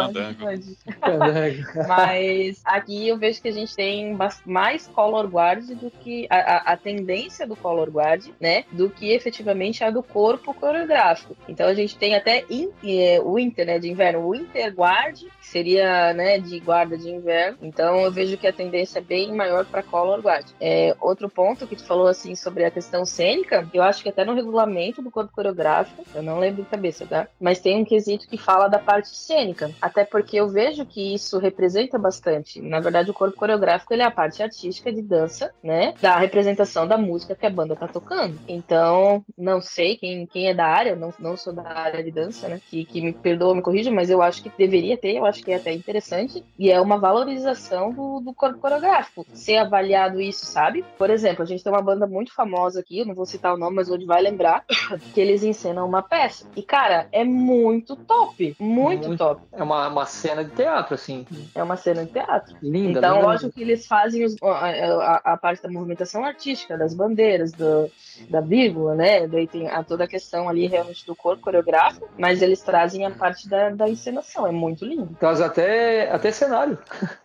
Speaker 2: Mas aqui eu vejo que a gente tem mais color guard do que a, a, a, tendência do color guard, né? Do que efetivamente a do corpo coreográfico. Então a gente tem até in, é, o Inter, né? De inverno, o Inter Guard, que seria, né? De guarda de inverno. Então eu vejo que a tendência é bem maior para color guard. É, outro ponto que tu falou assim sobre a questão cênica, eu acho que até no regulamento do corpo coreográfico, eu não lembro de cabeça, tá? Mas tem um quesito que fala da parte cênica, até porque eu vejo que isso representa bastante. Na verdade, o corpo coreográfico ele é a parte artística de dança, né? Da representação da música que a banda tá tocando. Então, não sei quem, quem é da área, não, não sou da área de dança, né? Que, que me perdoa, me corrija, mas eu acho que deveria ter, eu acho que é até interessante. E é uma valorização do, do corpo coreográfico. Ser avaliado isso, sabe? Por exemplo, a gente tem uma banda muito famosa aqui, eu não vou citar o nome, mas hoje vai lembrar, [coughs] que eles encenam uma peça. E, cara, é muito top. Muito, muito top.
Speaker 3: É uma, uma cena de teatro, assim.
Speaker 2: É uma cena de teatro.
Speaker 3: Linda.
Speaker 2: Então,
Speaker 3: linda.
Speaker 2: lógico que eles fazem os, a, a, a, parte da movimentação artística, das bandeiras, do, da vírgula, né? Daí tem a, toda a questão ali realmente do corpo coreográfico, mas eles trazem a parte da, da encenação. É muito lindo.
Speaker 3: Traz até, até cenário. [laughs]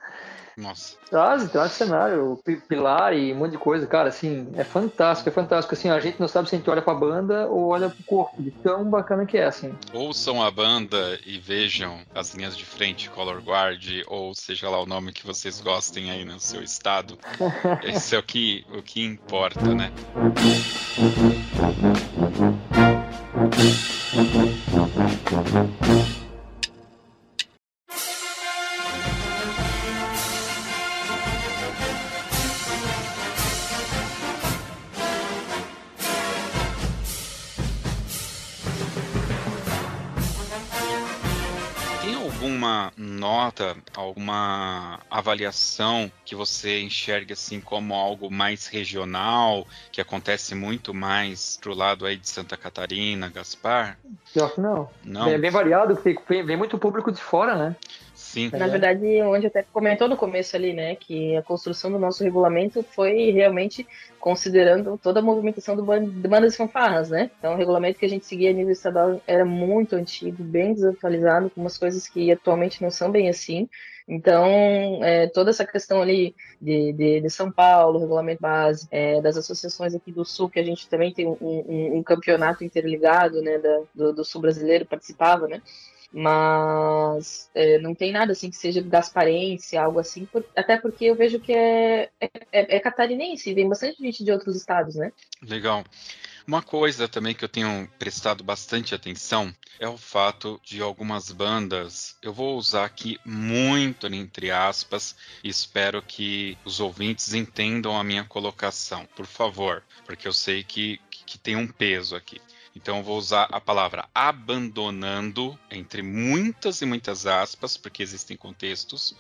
Speaker 1: Nossa.
Speaker 3: Traz, traz cenário, pilar e um monte de coisa, cara, assim, é fantástico, é fantástico, assim, a gente não sabe se a gente olha pra banda ou olha pro corpo, de tão bacana que é, assim.
Speaker 1: Ouçam a banda e vejam as linhas de frente, Color Guard, ou seja lá o nome que vocês gostem aí no seu estado. [laughs] Esse é o que, o que importa, né? [laughs] nota, alguma avaliação que você enxergue assim como algo mais regional, que acontece muito mais pro lado aí de Santa Catarina, Gaspar?
Speaker 3: Pior que não. Não. É bem variado, vem, vem muito público de fora, né?
Speaker 1: Sim.
Speaker 2: Na verdade, onde até comentou no começo ali, né, que a construção do nosso regulamento foi realmente considerando toda a movimentação do de bandas e fanfarras, né? Então, o regulamento que a gente seguia a nível estadual era muito antigo, bem desatualizado, com umas coisas que atualmente não são bem assim. Então, é, toda essa questão ali de, de, de São Paulo, regulamento base, é, das associações aqui do Sul, que a gente também tem um, um, um campeonato interligado, né, da, do, do Sul brasileiro, participava, né? Mas é, não tem nada assim que seja gasparense, algo assim, por, até porque eu vejo que é, é, é, catarinense, vem bastante gente de outros estados, né?
Speaker 1: Legal. Uma coisa também que eu tenho prestado bastante atenção é o fato de algumas bandas, eu vou usar aqui muito entre aspas, e espero que os ouvintes entendam a minha colocação, por favor, porque eu sei que, que tem um peso aqui. Então eu vou usar a palavra abandonando, entre muitas e muitas aspas, porque existem contextos,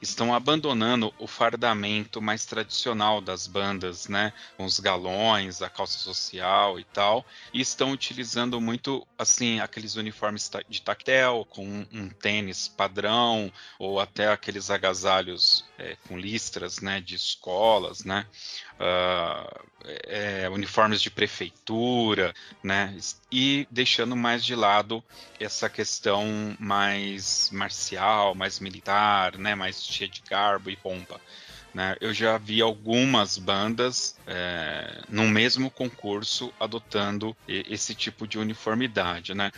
Speaker 1: estão abandonando o fardamento mais tradicional das bandas, né? Os galões, a calça social e tal, e estão utilizando muito, assim, aqueles uniformes de tactel, com um tênis padrão, ou até aqueles agasalhos é, com listras, né? De escolas, né? Uh, é, uniformes de prefeitura, né? E deixando mais de lado essa questão mais marcial, mais militar, né? Mais cheia de garbo e pompa. Né? Eu já vi algumas bandas é, no mesmo concurso adotando esse tipo de uniformidade. Né?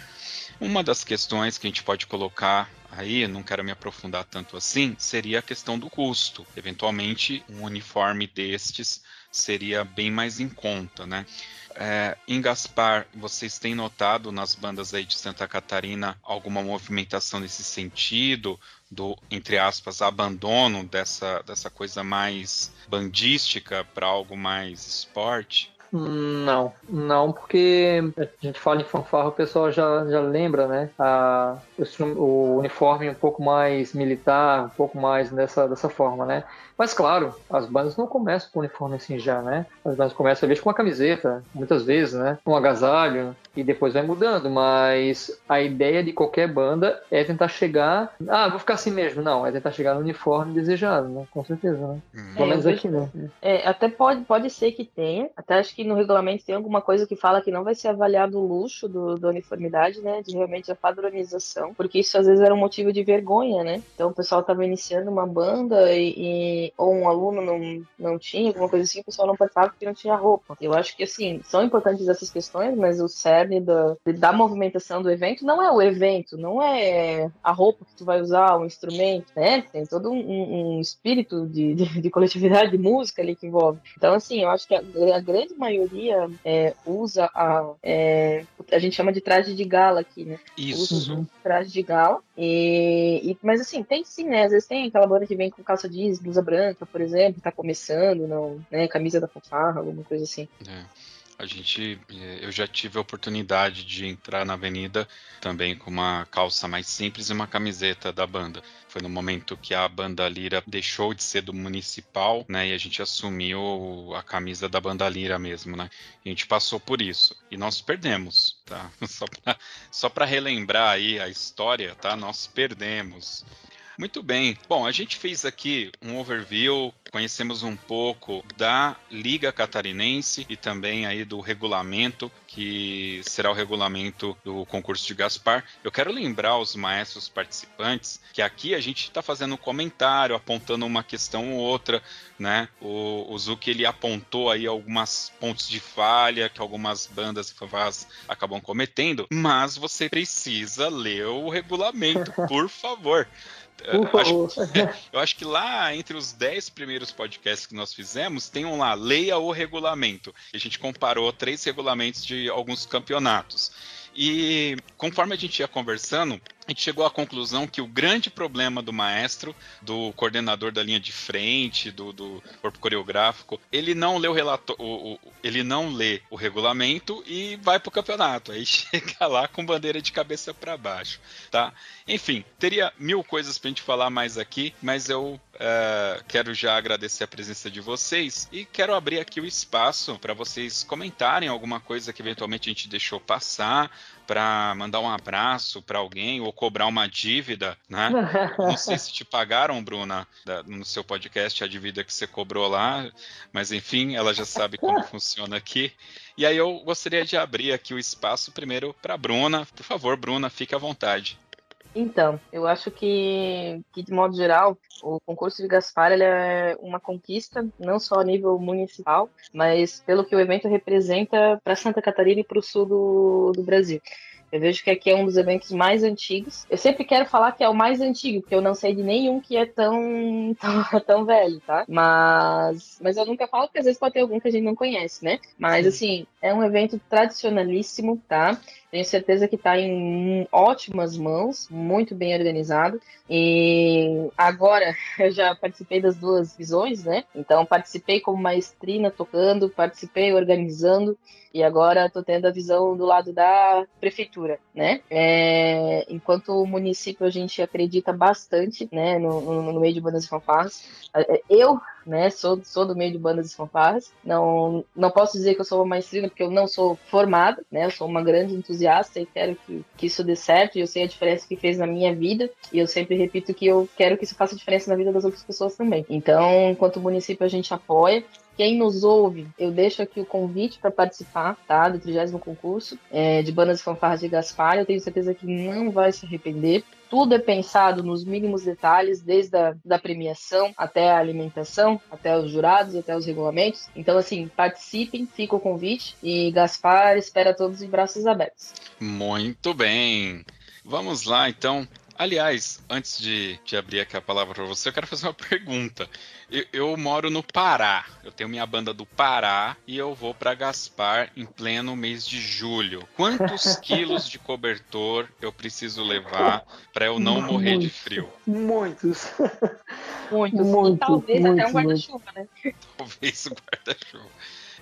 Speaker 1: Uma das questões que a gente pode colocar aí, não quero me aprofundar tanto assim, seria a questão do custo. Eventualmente, um uniforme destes seria bem mais em conta, né? É, em Gaspar, vocês têm notado nas bandas aí de Santa Catarina alguma movimentação nesse sentido? Do, entre aspas, abandono dessa, dessa coisa mais bandística para algo mais esporte?
Speaker 3: Não, não, porque a gente fala em fanfarra, o pessoal já, já lembra, né? A, o, o uniforme um pouco mais militar, um pouco mais dessa, dessa forma, né? Mas claro, as bandas não começam com uniforme assim já, né? As bandas começam às vezes com uma camiseta, muitas vezes, né? Um agasalho e depois vai mudando, mas a ideia de qualquer banda é tentar chegar, ah, vou ficar assim mesmo, não, é tentar chegar no uniforme desejado, né? Com certeza, né? Hum. Pelo menos aqui, né?
Speaker 2: É, até pode, pode ser que tenha, até acho que no regulamento tem alguma coisa que fala que não vai ser avaliado o luxo do, da uniformidade, né? De realmente a padronização, porque isso às vezes era um motivo de vergonha, né? Então o pessoal estava iniciando uma banda e, e ou um aluno não, não tinha, alguma coisa assim, o pessoal não participava porque não tinha roupa. Eu acho que, assim, são importantes essas questões, mas o cerne da, da movimentação do evento não é o evento, não é a roupa que tu vai usar, o instrumento, né? Tem todo um, um espírito de, de, de, coletividade, de música ali que envolve. Então, assim, eu acho que a, a grande maioria é, usa a, é, a gente chama de traje de gala aqui, né?
Speaker 1: Isso.
Speaker 2: Usa uhum. traje de gala. E, e, mas, assim, tem sim, né? Às vezes tem aquela banda que vem com calça jeans, blusa branca, por exemplo, tá começando, não, né, camisa da fanfarra, alguma coisa assim.
Speaker 1: É. A gente, é, eu já tive a oportunidade de entrar na avenida também com uma calça mais simples e uma camiseta da banda. Foi no momento que a banda Lira deixou de ser do municipal, né? E a gente assumiu a camisa da banda Lira mesmo, né? A gente passou por isso. E nós perdemos, tá? [laughs] Só para relembrar aí a história, tá? Nós perdemos. Muito bem. Bom, a gente fez aqui um overview, conhecemos um pouco da Liga Catarinense e também aí do regulamento, que será o regulamento do concurso de Gaspar. Eu quero lembrar os maestros participantes que aqui a gente está fazendo um comentário, apontando uma questão ou outra, né? O, o Zuki ele apontou aí algumas pontos de falha que algumas bandas e fanfarras acabam cometendo, mas você precisa ler o regulamento, [laughs] por favor. Eu acho, eu acho, que lá entre os 10 primeiros podcasts que nós fizemos, tem um lá, leia o regulamento. E a gente comparou três regulamentos de alguns campeonatos. E conforme a gente ia conversando, a gente chegou à conclusão que o grande problema do maestro, do coordenador da linha de frente, do, do corpo coreográfico, ele não lê o ele não lê o regulamento e vai pro campeonato. Aí [laughs] chega lá com bandeira de cabeça para baixo, tá? Enfim, teria mil coisas pra gente falar mais aqui, mas eu uh, quero já agradecer a presença de vocês e quero abrir aqui o espaço para vocês comentarem alguma coisa que eventualmente a gente deixou passar, para mandar um abraço para alguém ou cobrar uma dívida, né? Não sei [laughs] se te pagaram, Bruna, no seu podcast a dívida que você cobrou lá, mas enfim, ela já sabe como [laughs] funciona aqui. E aí eu gostaria de abrir aqui o espaço primeiro para Bruna. Por favor, Bruna, fique à vontade.
Speaker 2: Então, eu acho que, que, de modo geral, o concurso de Gaspar é uma conquista, não só a nível municipal, mas pelo que o evento representa para Santa Catarina e para o sul do, do Brasil. Eu vejo que aqui é um dos eventos mais antigos. Eu sempre quero falar que é o mais antigo, porque eu não sei de nenhum que é tão, [laughs] tão, tão velho, tá? Mas, mas eu nunca falo, porque às vezes pode ter algum que a gente não conhece, né? Mas, Sim. assim, é um evento tradicionalíssimo, tá? Tenho certeza que está em ótimas mãos, muito bem organizado. E agora [laughs] eu já participei das duas visões, né? Então participei como maestrina tocando, participei organizando e agora estou tendo a visão do lado da prefeitura, né? É, enquanto o município a gente acredita bastante, né, no, no, no meio de bandas e fanfarras. É, eu, né, sou, sou do meio de bandas e fanfarras. Não, não posso dizer que eu sou uma maestrina porque eu não sou formada, né? Eu sou uma grande entusiasta e quero que, que isso dê certo. E eu sei a diferença que fez na minha vida e eu sempre repito que eu quero que isso faça diferença na vida das outras pessoas também. Então, enquanto município a gente apoia, quem nos ouve, eu deixo aqui o convite para participar, tá? Do 30 concurso é, de bandas e fanfarras de Gaspar. Eu tenho certeza que não vai se arrepender. Tudo é pensado nos mínimos detalhes, desde a da premiação até a alimentação, até os jurados, até os regulamentos. Então, assim, participem, fica o convite e Gaspar espera todos de braços abertos.
Speaker 1: Muito bem. Vamos lá, então. Aliás, antes de, de abrir aqui a palavra para você, eu quero fazer uma pergunta. Eu, eu, moro no Pará, eu tenho minha banda do Pará e eu vou para Gaspar em pleno mês de julho. Quantos [laughs] quilos de cobertor eu preciso levar para eu não
Speaker 3: muitos,
Speaker 1: morrer de frio?
Speaker 3: Muitos.
Speaker 2: Muitos. muitos talvez muitos, até um guarda-chuva, né?
Speaker 1: Talvez um guarda-chuva.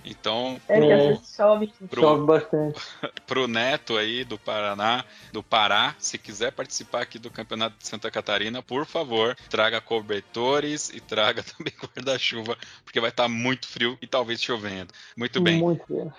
Speaker 1: Então,
Speaker 2: é, pro, é, chove.
Speaker 3: Pro, chove bastante. [laughs]
Speaker 1: Pro Neto aí do Paraná, do Pará, se quiser participar aqui do Campeonato de Santa Catarina, por favor, traga cobertores e traga [laughs] também guarda-chuva, porque vai estar tá muito frio e talvez chovendo. Muito bem.
Speaker 3: Muito bem.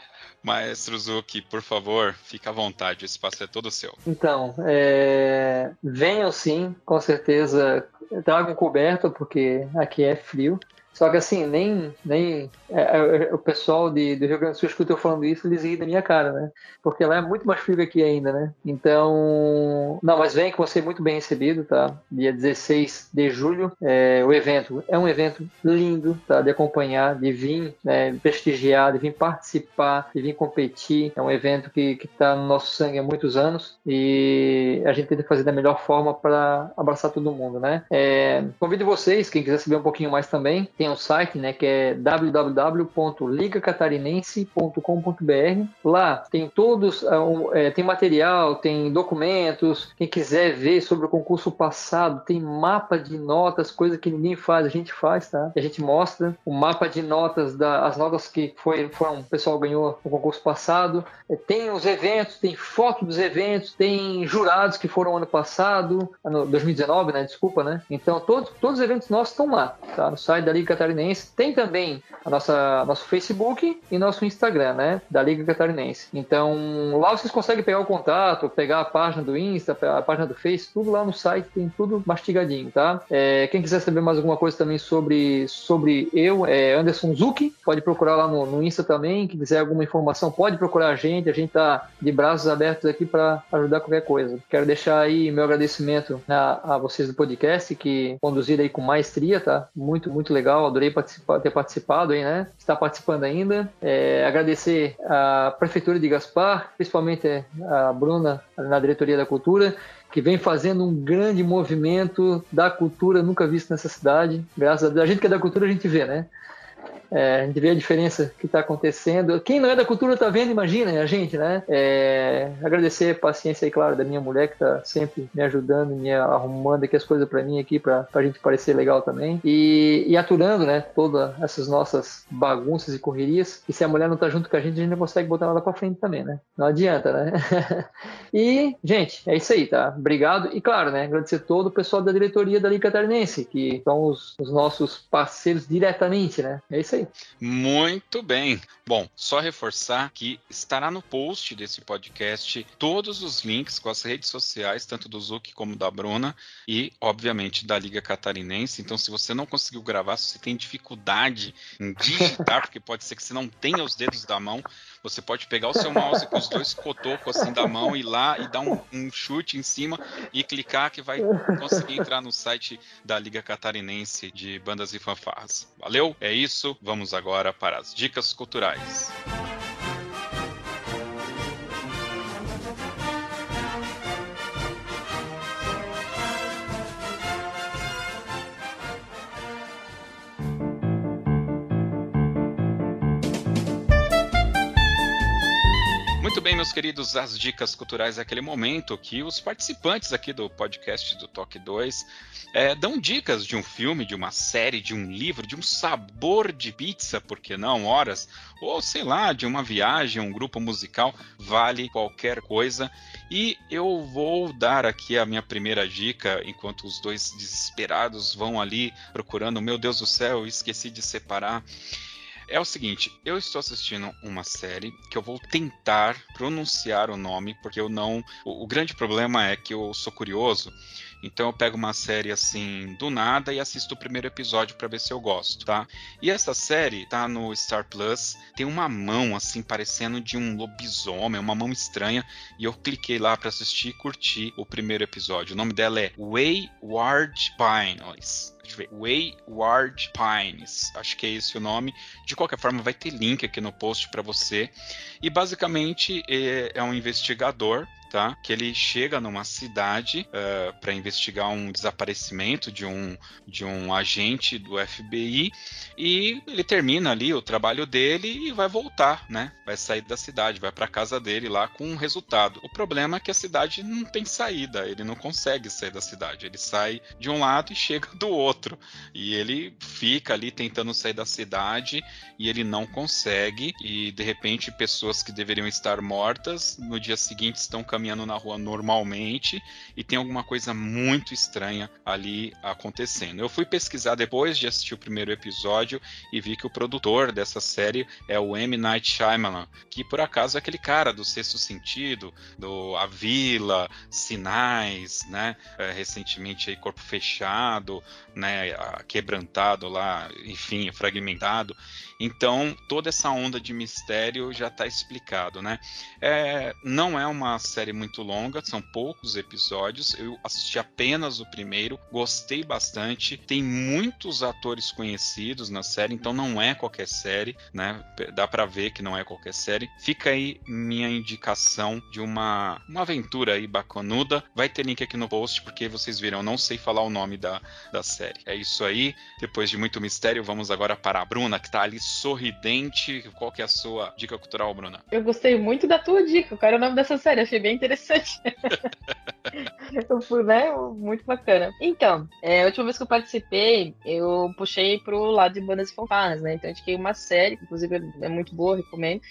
Speaker 1: Maestro Zuki, por favor, fique à vontade, o espaço é todo seu.
Speaker 3: Então, é... venham sim, com certeza. Tragam coberta, porque aqui é frio. Só que assim, nem, nem é, é, o pessoal de, do Rio Grande do Sul escuta eu falando isso, eles riem da minha cara, né? Porque lá é muito mais frio que aqui ainda, né? Então, não, mas vem que você é muito bem recebido, tá? Dia 16 de julho, é, o evento é um evento lindo, tá? De acompanhar, de vir né, prestigiar, de vir participar, de vir competir. É um evento que, que tá no nosso sangue há muitos anos e a gente tenta fazer da melhor forma para abraçar todo mundo, né? É, convido vocês, quem quiser saber um pouquinho mais também, tem um site, né, que é www www.ligacatarinense.com.br. Lá tem todos, é, tem material, tem documentos. Quem quiser ver sobre o concurso passado, tem mapa de notas, coisa que ninguém faz, a gente faz, tá? A gente mostra o mapa de notas, da, as notas que foi, foram, o pessoal ganhou no concurso passado. É, tem os eventos, tem foto dos eventos, tem jurados que foram ano passado, ano 2019, né? Desculpa, né? Então todos, todos os eventos nossos estão lá, tá? No site da Liga Catarinense. Tem também a nossa nosso Facebook e nosso Instagram, né? Da Liga Catarinense. Então, lá vocês conseguem pegar o contato, pegar a página do Insta, a página do Face, tudo lá no site, tem tudo mastigadinho, tá? É, quem quiser saber mais alguma coisa também sobre, sobre eu, é Anderson Zucchi, pode procurar lá no, no Insta também. Quem quiser alguma informação, pode procurar a gente. A gente tá de braços abertos aqui para ajudar qualquer coisa. Quero deixar aí meu agradecimento a, a vocês do podcast, que conduziram aí com maestria, tá? Muito, muito legal. Adorei participar, ter participado aí, né? Está participando ainda. É, agradecer à Prefeitura de Gaspar, principalmente a Bruna na diretoria da cultura, que vem fazendo um grande movimento da cultura nunca visto nessa cidade. Graças a Deus. A gente que é da cultura, a gente vê, né? É, a gente vê a diferença que está acontecendo. Quem não é da cultura está vendo, imagina a gente, né? É, agradecer a paciência aí, claro, da minha mulher que está sempre me ajudando, me arrumando aqui as coisas para mim aqui, para a gente parecer legal também. E, e aturando, né, todas essas nossas bagunças e correrias. E se a mulher não está junto com a gente, a gente não consegue botar nada para frente também, né? Não adianta, né? [laughs] e, gente, é isso aí, tá? Obrigado. E, claro, né, agradecer todo o pessoal da diretoria da Liga Catarinense, que são os, os nossos parceiros diretamente, né? É isso aí.
Speaker 1: Muito bem. Bom, só reforçar que estará no post desse podcast todos os links com as redes sociais, tanto do Zuc como da Bruna, e, obviamente, da Liga Catarinense. Então, se você não conseguiu gravar, se você tem dificuldade em digitar, [laughs] porque pode ser que você não tenha os dedos da mão, você pode pegar o seu mouse com os dois cotocos assim da mão, ir lá e dar um, um chute em cima e clicar que vai conseguir entrar no site da Liga Catarinense de Bandas e Fanfarras. Valeu? É isso. Vamos agora para as dicas culturais. Bem, meus queridos, as dicas culturais é aquele momento que os participantes aqui do podcast do Toque 2 é, dão dicas de um filme, de uma série, de um livro, de um sabor de pizza, por que não, horas, ou sei lá, de uma viagem, um grupo musical, vale qualquer coisa. E eu vou dar aqui a minha primeira dica, enquanto os dois desesperados vão ali procurando, meu Deus do céu, esqueci de separar. É o seguinte, eu estou assistindo uma série que eu vou tentar pronunciar o nome, porque eu não. O, o grande problema é que eu sou curioso então eu pego uma série assim do nada e assisto o primeiro episódio para ver se eu gosto, tá? E essa série tá no Star Plus, tem uma mão assim parecendo de um lobisomem, uma mão estranha, e eu cliquei lá para assistir e curti o primeiro episódio. O nome dela é Wayward Pines. Wayward Pines, acho que é esse o nome. De qualquer forma, vai ter link aqui no post para você. E basicamente é, é um investigador tá? Que ele chega numa cidade uh, eh, para investigar um desaparecimento de um, de um agente do FBI e ele termina ali o trabalho dele e vai voltar, né? Vai sair da cidade, vai para casa dele lá com um resultado. O problema é que a cidade não tem saída, ele não consegue sair da cidade. Ele sai de um lado e chega do outro. E ele fica ali tentando sair da cidade e ele não consegue. E de repente, pessoas que deveriam estar mortas no dia seguinte estão caminhando caminhando na rua normalmente e tem alguma coisa muito estranha ali acontecendo. Eu fui pesquisar depois de assistir o primeiro episódio e vi que o produtor dessa série é o M. Night Shyamalan, que por acaso é aquele cara do Sexto Sentido, do A Vila, Sinais, né? É, recentemente aí Corpo Fechado, né? Quebrantado lá, enfim, fragmentado. Então, toda essa onda de mistério já está explicado, né? É, não é uma série muito longa, são poucos episódios. Eu assisti apenas o primeiro, gostei bastante. Tem muitos atores conhecidos na série, então não é qualquer série, né? Dá para ver que não é qualquer série. Fica aí minha indicação de uma, uma aventura aí bacanuda. Vai ter link aqui no post, porque vocês viram, não sei falar o nome da, da série. É isso aí. Depois de muito mistério, vamos agora para a Bruna, que está ali sorridente. Qual que é a sua dica cultural, Bruna?
Speaker 2: Eu gostei muito da tua dica. Qual era o nome dessa série? Achei bem interessante. [laughs] eu fui, né? Muito bacana. Então, é, a última vez que eu participei, eu puxei pro lado de bandas e fanfarras, né? Então, eu indiquei uma série, inclusive é muito boa, recomendo,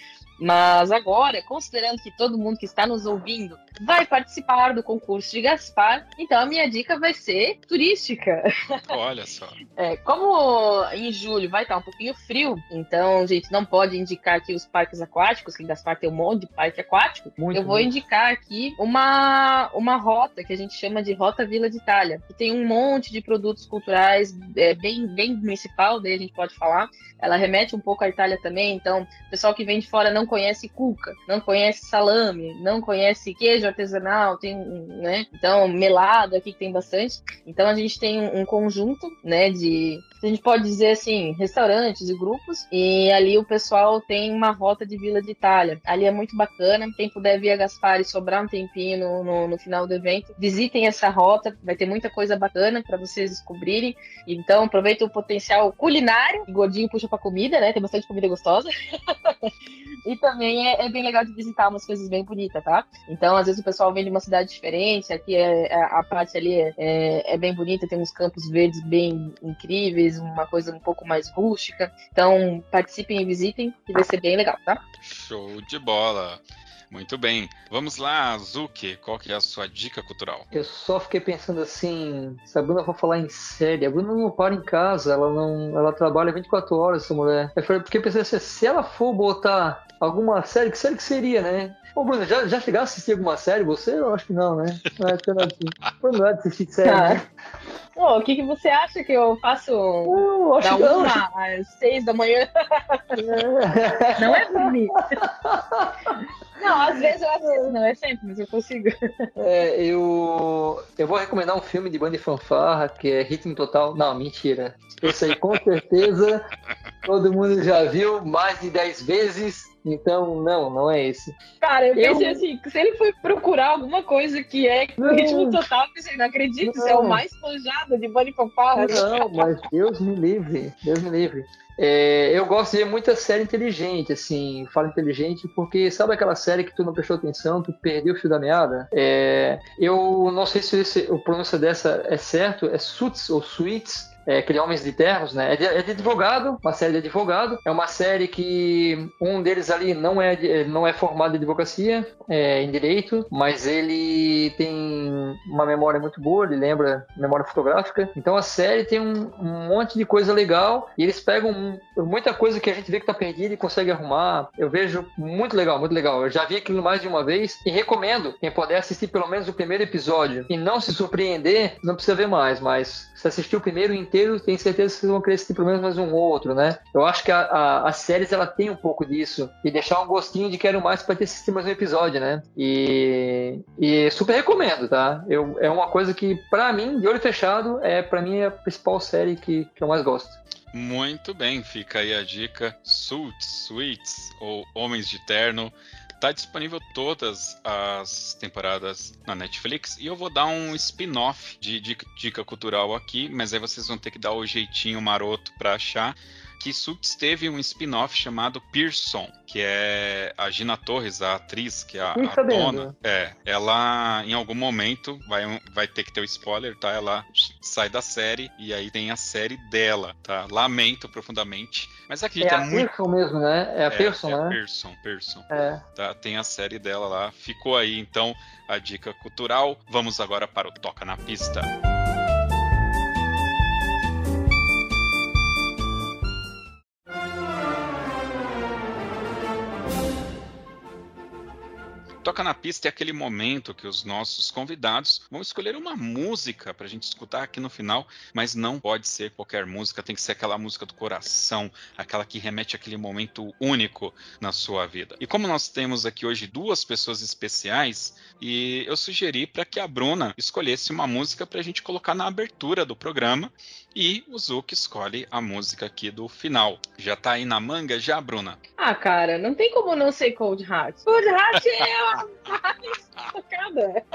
Speaker 2: mas agora, considerando que todo mundo que está nos ouvindo vai participar do concurso de Gaspar, então a minha dica vai ser turística.
Speaker 1: Olha só.
Speaker 2: É, como em julho vai estar um pouquinho frio, então a gente não pode indicar aqui os parques aquáticos, que em Gaspar tem um monte de parque aquático. Muito eu vou muito. indicar aqui uma, uma rota que a gente chama de Rota Vila de Itália, que tem um monte de produtos culturais é, bem, bem municipal, daí a gente pode falar. Ela remete um pouco à Itália também, então o pessoal que vem de fora não conhece cuca, não conhece salame, não conhece queijo artesanal, tem, né? Então, melado aqui que tem bastante. Então a gente tem um conjunto, né, de a gente pode dizer assim, restaurantes e grupos, e ali o pessoal tem uma rota de Vila de Itália. Ali é muito bacana. Quem puder vir a Gaspar e sobrar um tempinho no, no, no final do evento, visitem essa rota, vai ter muita coisa bacana para vocês descobrirem. Então, aproveita o potencial culinário. Gordinho puxa para comida, né? Tem bastante comida gostosa. [laughs] e também é, é, bem legal de visitar umas coisas bem bonitas, tá? Então, às vezes o pessoal vem de uma cidade diferente, aqui é, é a parte ali é, é, é bem bonita, tem uns campos verdes bem incríveis, uma coisa um pouco mais rústica. Então, participem e visitem, que vai ser bem legal, tá?
Speaker 1: Show de bola! Muito bem. Vamos lá, Zuki, qual que é a sua dica cultural?
Speaker 3: Eu só fiquei pensando assim, se a Bruna for falar em série, a Bruna não para em casa, ela não, ela trabalha 24 horas, essa mulher. Eu fiquei pensando assim, se ela for botar alguma série, que série que seria, né? Ô, Bruno, já, já chegasse a assistir alguma série? Você? Eu acho que não, né? Não é, não é, não é de assistir série. Ah. Né?
Speaker 2: Pô, o que, que você acha que eu faço uh, da uma às seis da manhã? [laughs] não é dormir. [laughs] Não, às vezes eu assisto, não é sempre, mas eu consigo. [laughs]
Speaker 3: É, eu, eu vou recomendar um filme de banda e fanfarra, que é Ritmo Total. Não, mentira. Esse aí com certeza todo mundo já viu mais de 10 vezes. Então, não, não é esse.
Speaker 2: Cara, eu, eu... pensei assim, se ele foi procurar alguma coisa que é não. ritmo total, eu pensei, não acredito, não. você é o mais manjado de Bunny Fanfarra.
Speaker 3: Não, mas Deus me livre, Deus me livre. É, eu gosto de muita série inteligente, assim, fala inteligente, porque sabe aquela série que tu não prestou atenção, tu perdeu o fio da meada? É, eu não sei se esse, o pronúncia dessa é certo, é Suits ou Suits, é Homens de Terros, né? É de, é de, advogado, uma série de advogado. É uma série que um deles ali não é, não é formado em advocacia, é, em direito, mas ele tem uma memória muito boa, ele lembra memória fotográfica. Então a série tem um, um monte de coisa legal e eles pegam muita coisa que a gente vê que tá perdida e consegue arrumar. Eu vejo muito legal, muito legal. Eu já vi aquilo mais de uma vez e recomendo quem puder assistir pelo menos o primeiro episódio e não se surpreender, não precisa ver mais, mas se assistir o primeiro inteiro, tenho certeza que vocês vão pelo menos mais um outro, né? Eu acho que a, a, as séries ela tem um pouco disso e deixar um gostinho de quero mais para ter assistido mais um episódio, né? E, e super recomendo, tá? Eu, é uma coisa que para mim, de olho fechado, é para mim é a principal série que, que eu mais gosto.
Speaker 1: Muito bem, fica aí a dica. Suits, Suits ou Homens de Terno. Tá disponível todas as temporadas na Netflix e eu vou dar um spin-off de dica, dica, cultural aqui, mas aí vocês vão ter que dar o jeitinho maroto para achar que Suits teve um spin-off chamado Pearson, que é a Gina Torres, a atriz, que é a, a dona. É, ela em algum momento vai, vai ter que ter o um spoiler, tá? Ela sai da série e aí tem a série dela, tá? Lamento profundamente. Mas acredita
Speaker 3: é a muito... Pearson mesmo, né? É a é, Pearson, é
Speaker 1: né? Pearson, Pearson. É. Tá, tem a série dela lá. Ficou aí, então, a dica cultural. Vamos agora para o Toca na Pista. Toca na pista é aquele momento que os nossos convidados vão escolher uma música para a gente escutar aqui no final, mas não pode ser qualquer música, tem que ser aquela música do coração, aquela que remete àquele momento único na sua vida. E como nós temos aqui hoje duas pessoas especiais, e eu sugeri para que a Bruna escolhesse uma música para a gente colocar na abertura do programa, e o Zuki escolhe a música aqui do final. Já tá aí na manga já, Bruna?
Speaker 2: Ah, cara, não tem como não ser Cold Heart. Cold Heart é [laughs] mais tocada.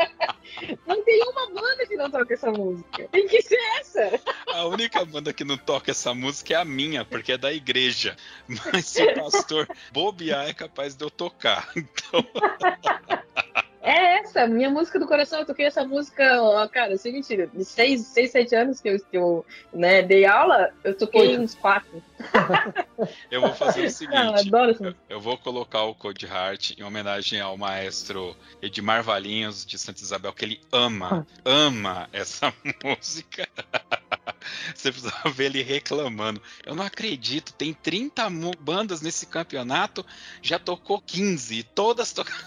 Speaker 2: Não tem uma banda que não toca essa música. Tem que ser essa.
Speaker 1: A única banda que não toca essa música é a minha, porque é da igreja. Mas se o pastor [laughs] bobear, é capaz de eu tocar. Então. [laughs]
Speaker 2: É essa, minha música do coração. Eu toquei essa música, ó, cara, sem mentira, de 6, 6 7 anos que eu, que eu né, dei aula, eu toquei uns 4. [laughs]
Speaker 1: eu vou fazer o seguinte: ah, adoro eu, eu, vou colocar o Code Heart em homenagem ao maestro Edmar Valinhos de Santa Isabel, que ele ama, [laughs] ama essa música. [laughs] Você precisa ver ele reclamando. Eu não acredito, tem 30 bandas nesse campeonato, já tocou 15, todas tocaram.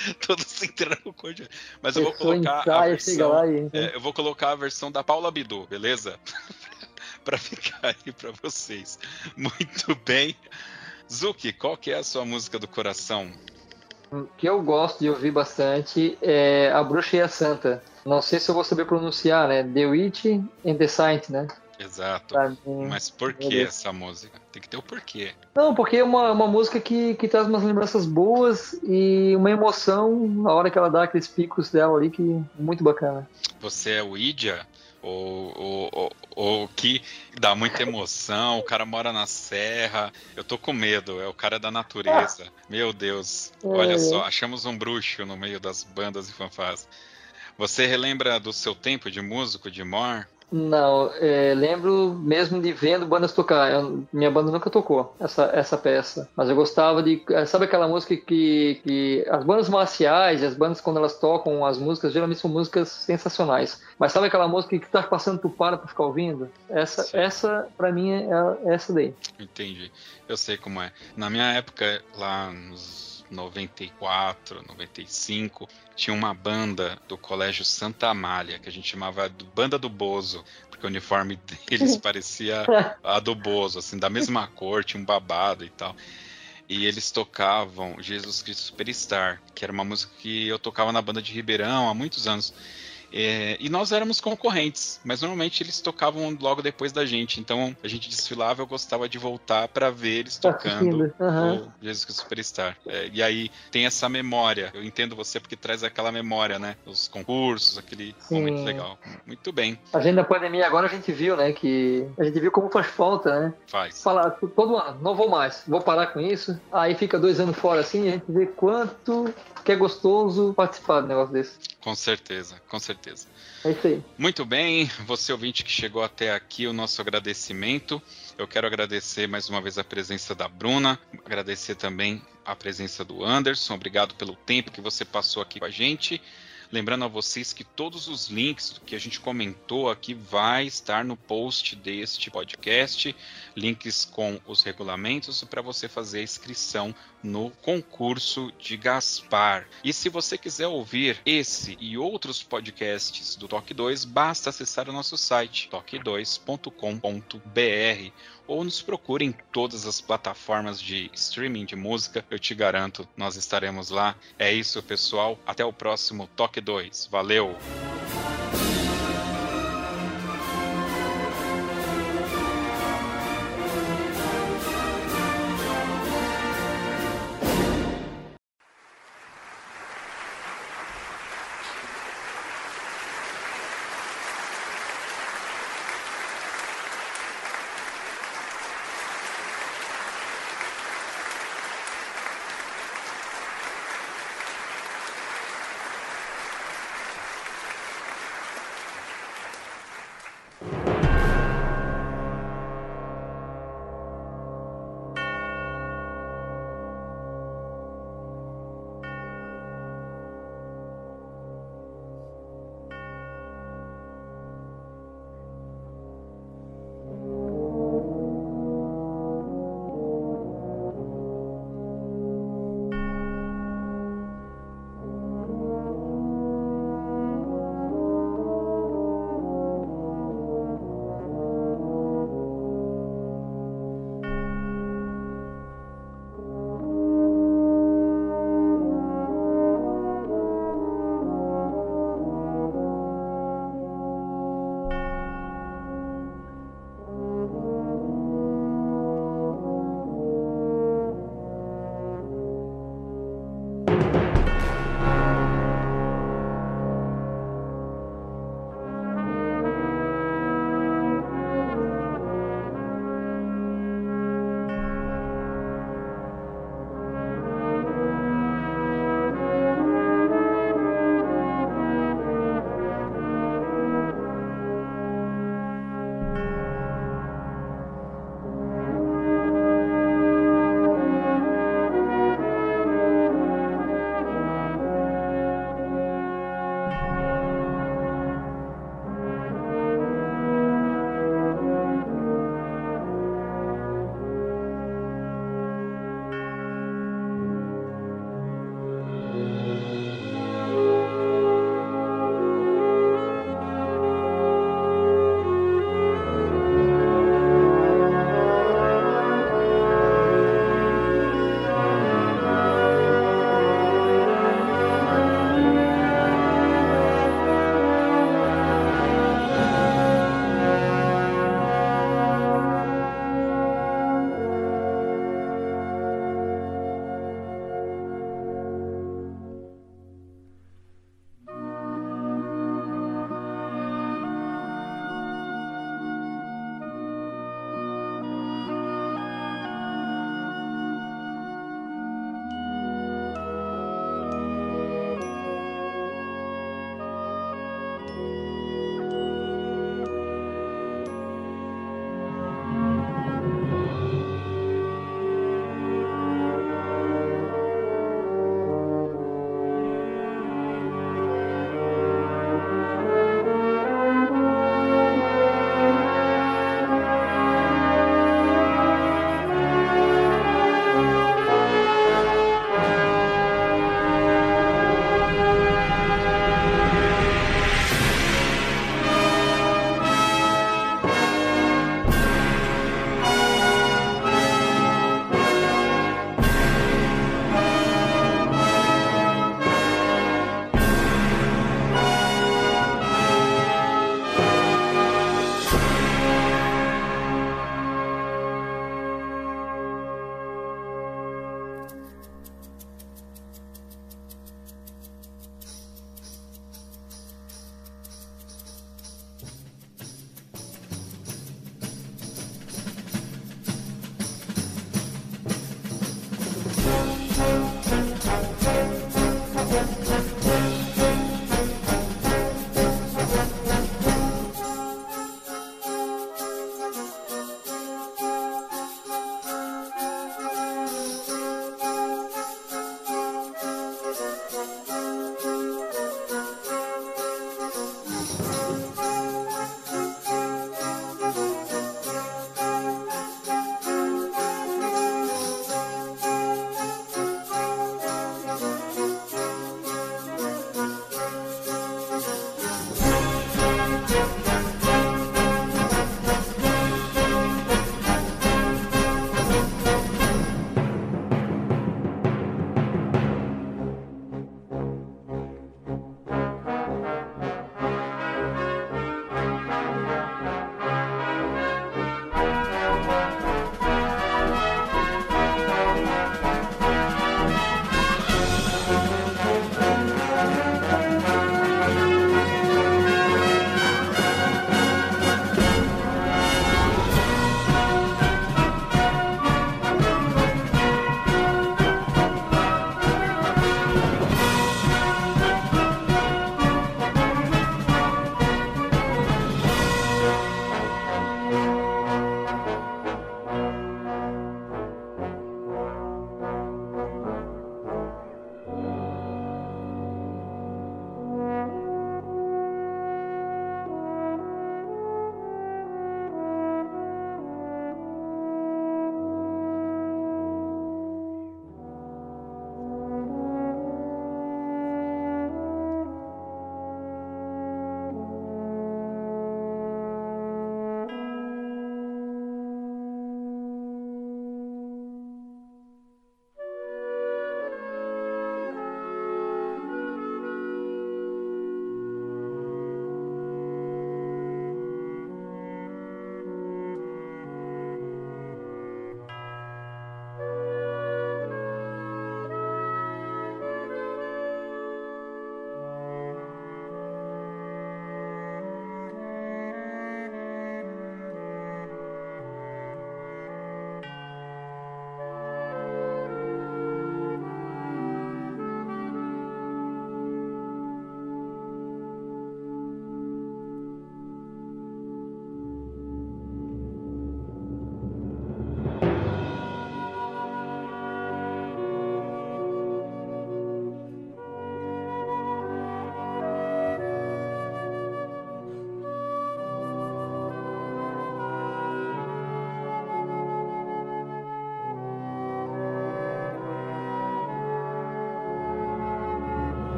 Speaker 1: [laughs] Todos entraram no cor Mas eu vou colocar a versão. Aí, é, eu vou colocar a versão da Paula Bidu, beleza? [laughs] para ficar aí para vocês. Muito bem. Zuki, qual que é a sua música do coração?
Speaker 3: O que eu gosto de ouvir bastante é A Bruxa e a Santa. Não sei se eu vou saber pronunciar, né? The Witch and the Saint, né?
Speaker 1: Exato. Mas por que essa música? Tem que ter o porquê.
Speaker 3: Não, porque é uma, uma música que, que traz umas lembranças boas e uma emoção na hora que ela dá aqueles picos dela ali, que é muito bacana.
Speaker 1: Você é o Idia? Ou, ou, ou, ou, que dá muita emoção, o cara mora na serra. Eu tô com medo, é o cara da natureza. Meu Deus, olha é. só, achamos um bruxo no meio das bandas e fanfás. Você relembra do seu tempo de músico de Mor?
Speaker 3: Não, é, lembro mesmo de vendo bandas tocar. Eu, minha banda nunca tocou essa, essa peça. Mas eu gostava de. É, sabe aquela música que, que. As bandas marciais, as bandas quando elas tocam as músicas, geralmente são músicas sensacionais. Mas sabe aquela música que tá passando, tu para pra ficar ouvindo? Essa, essa pra mim, é, é essa daí.
Speaker 1: Entendi. Eu sei como é. Na minha época, lá nos 94, 95, tinha uma banda do Colégio Santa Amália, que a gente chamava Banda do Bozo, porque o uniforme [laughs] deles [laughs] parecia a do Bozo, assim, da mesma cor, tinha um babado e tal. E eles tocavam Jesus Cristo Superstar, que era uma música que eu tocava na banda de Ribeirão há muitos anos. É, e nós éramos concorrentes, mas normalmente eles tocavam logo depois da gente. Então a gente desfilava, eu gostava de voltar para ver eles tá tocando uhum. o Jesus Cristo Superstar. É, e aí tem essa memória. Eu entendo você porque traz aquela memória, né? Os concursos, aquele Sim. momento legal. Muito bem.
Speaker 3: A gente da pandemia agora a gente viu, né? Que a gente viu como faz falta, né?
Speaker 1: Faz.
Speaker 3: Falar todo ano, não vou mais, vou parar com isso. Aí fica dois anos fora assim, e a gente vê quanto que é gostoso participar de um negócio desse.
Speaker 1: Com certeza, com certeza.
Speaker 3: É isso aí.
Speaker 1: Muito bem, você ouvinte que chegou até aqui, o nosso agradecimento. Eu quero agradecer mais uma vez a presença da Bruna, agradecer também a presença do Anderson. Obrigado pelo tempo que você passou aqui com a gente. Lembrando a vocês que todos os links que a gente comentou aqui vai estar no post deste podcast, links com os regulamentos para você fazer a inscrição no concurso de Gaspar. E se você quiser ouvir esse e outros podcasts do Toque 2, basta acessar o nosso site toque2.com.br ou nos procure em todas as plataformas de streaming de música. Eu te garanto, nós estaremos lá. É isso, pessoal. Até o próximo Toque 2. Valeu!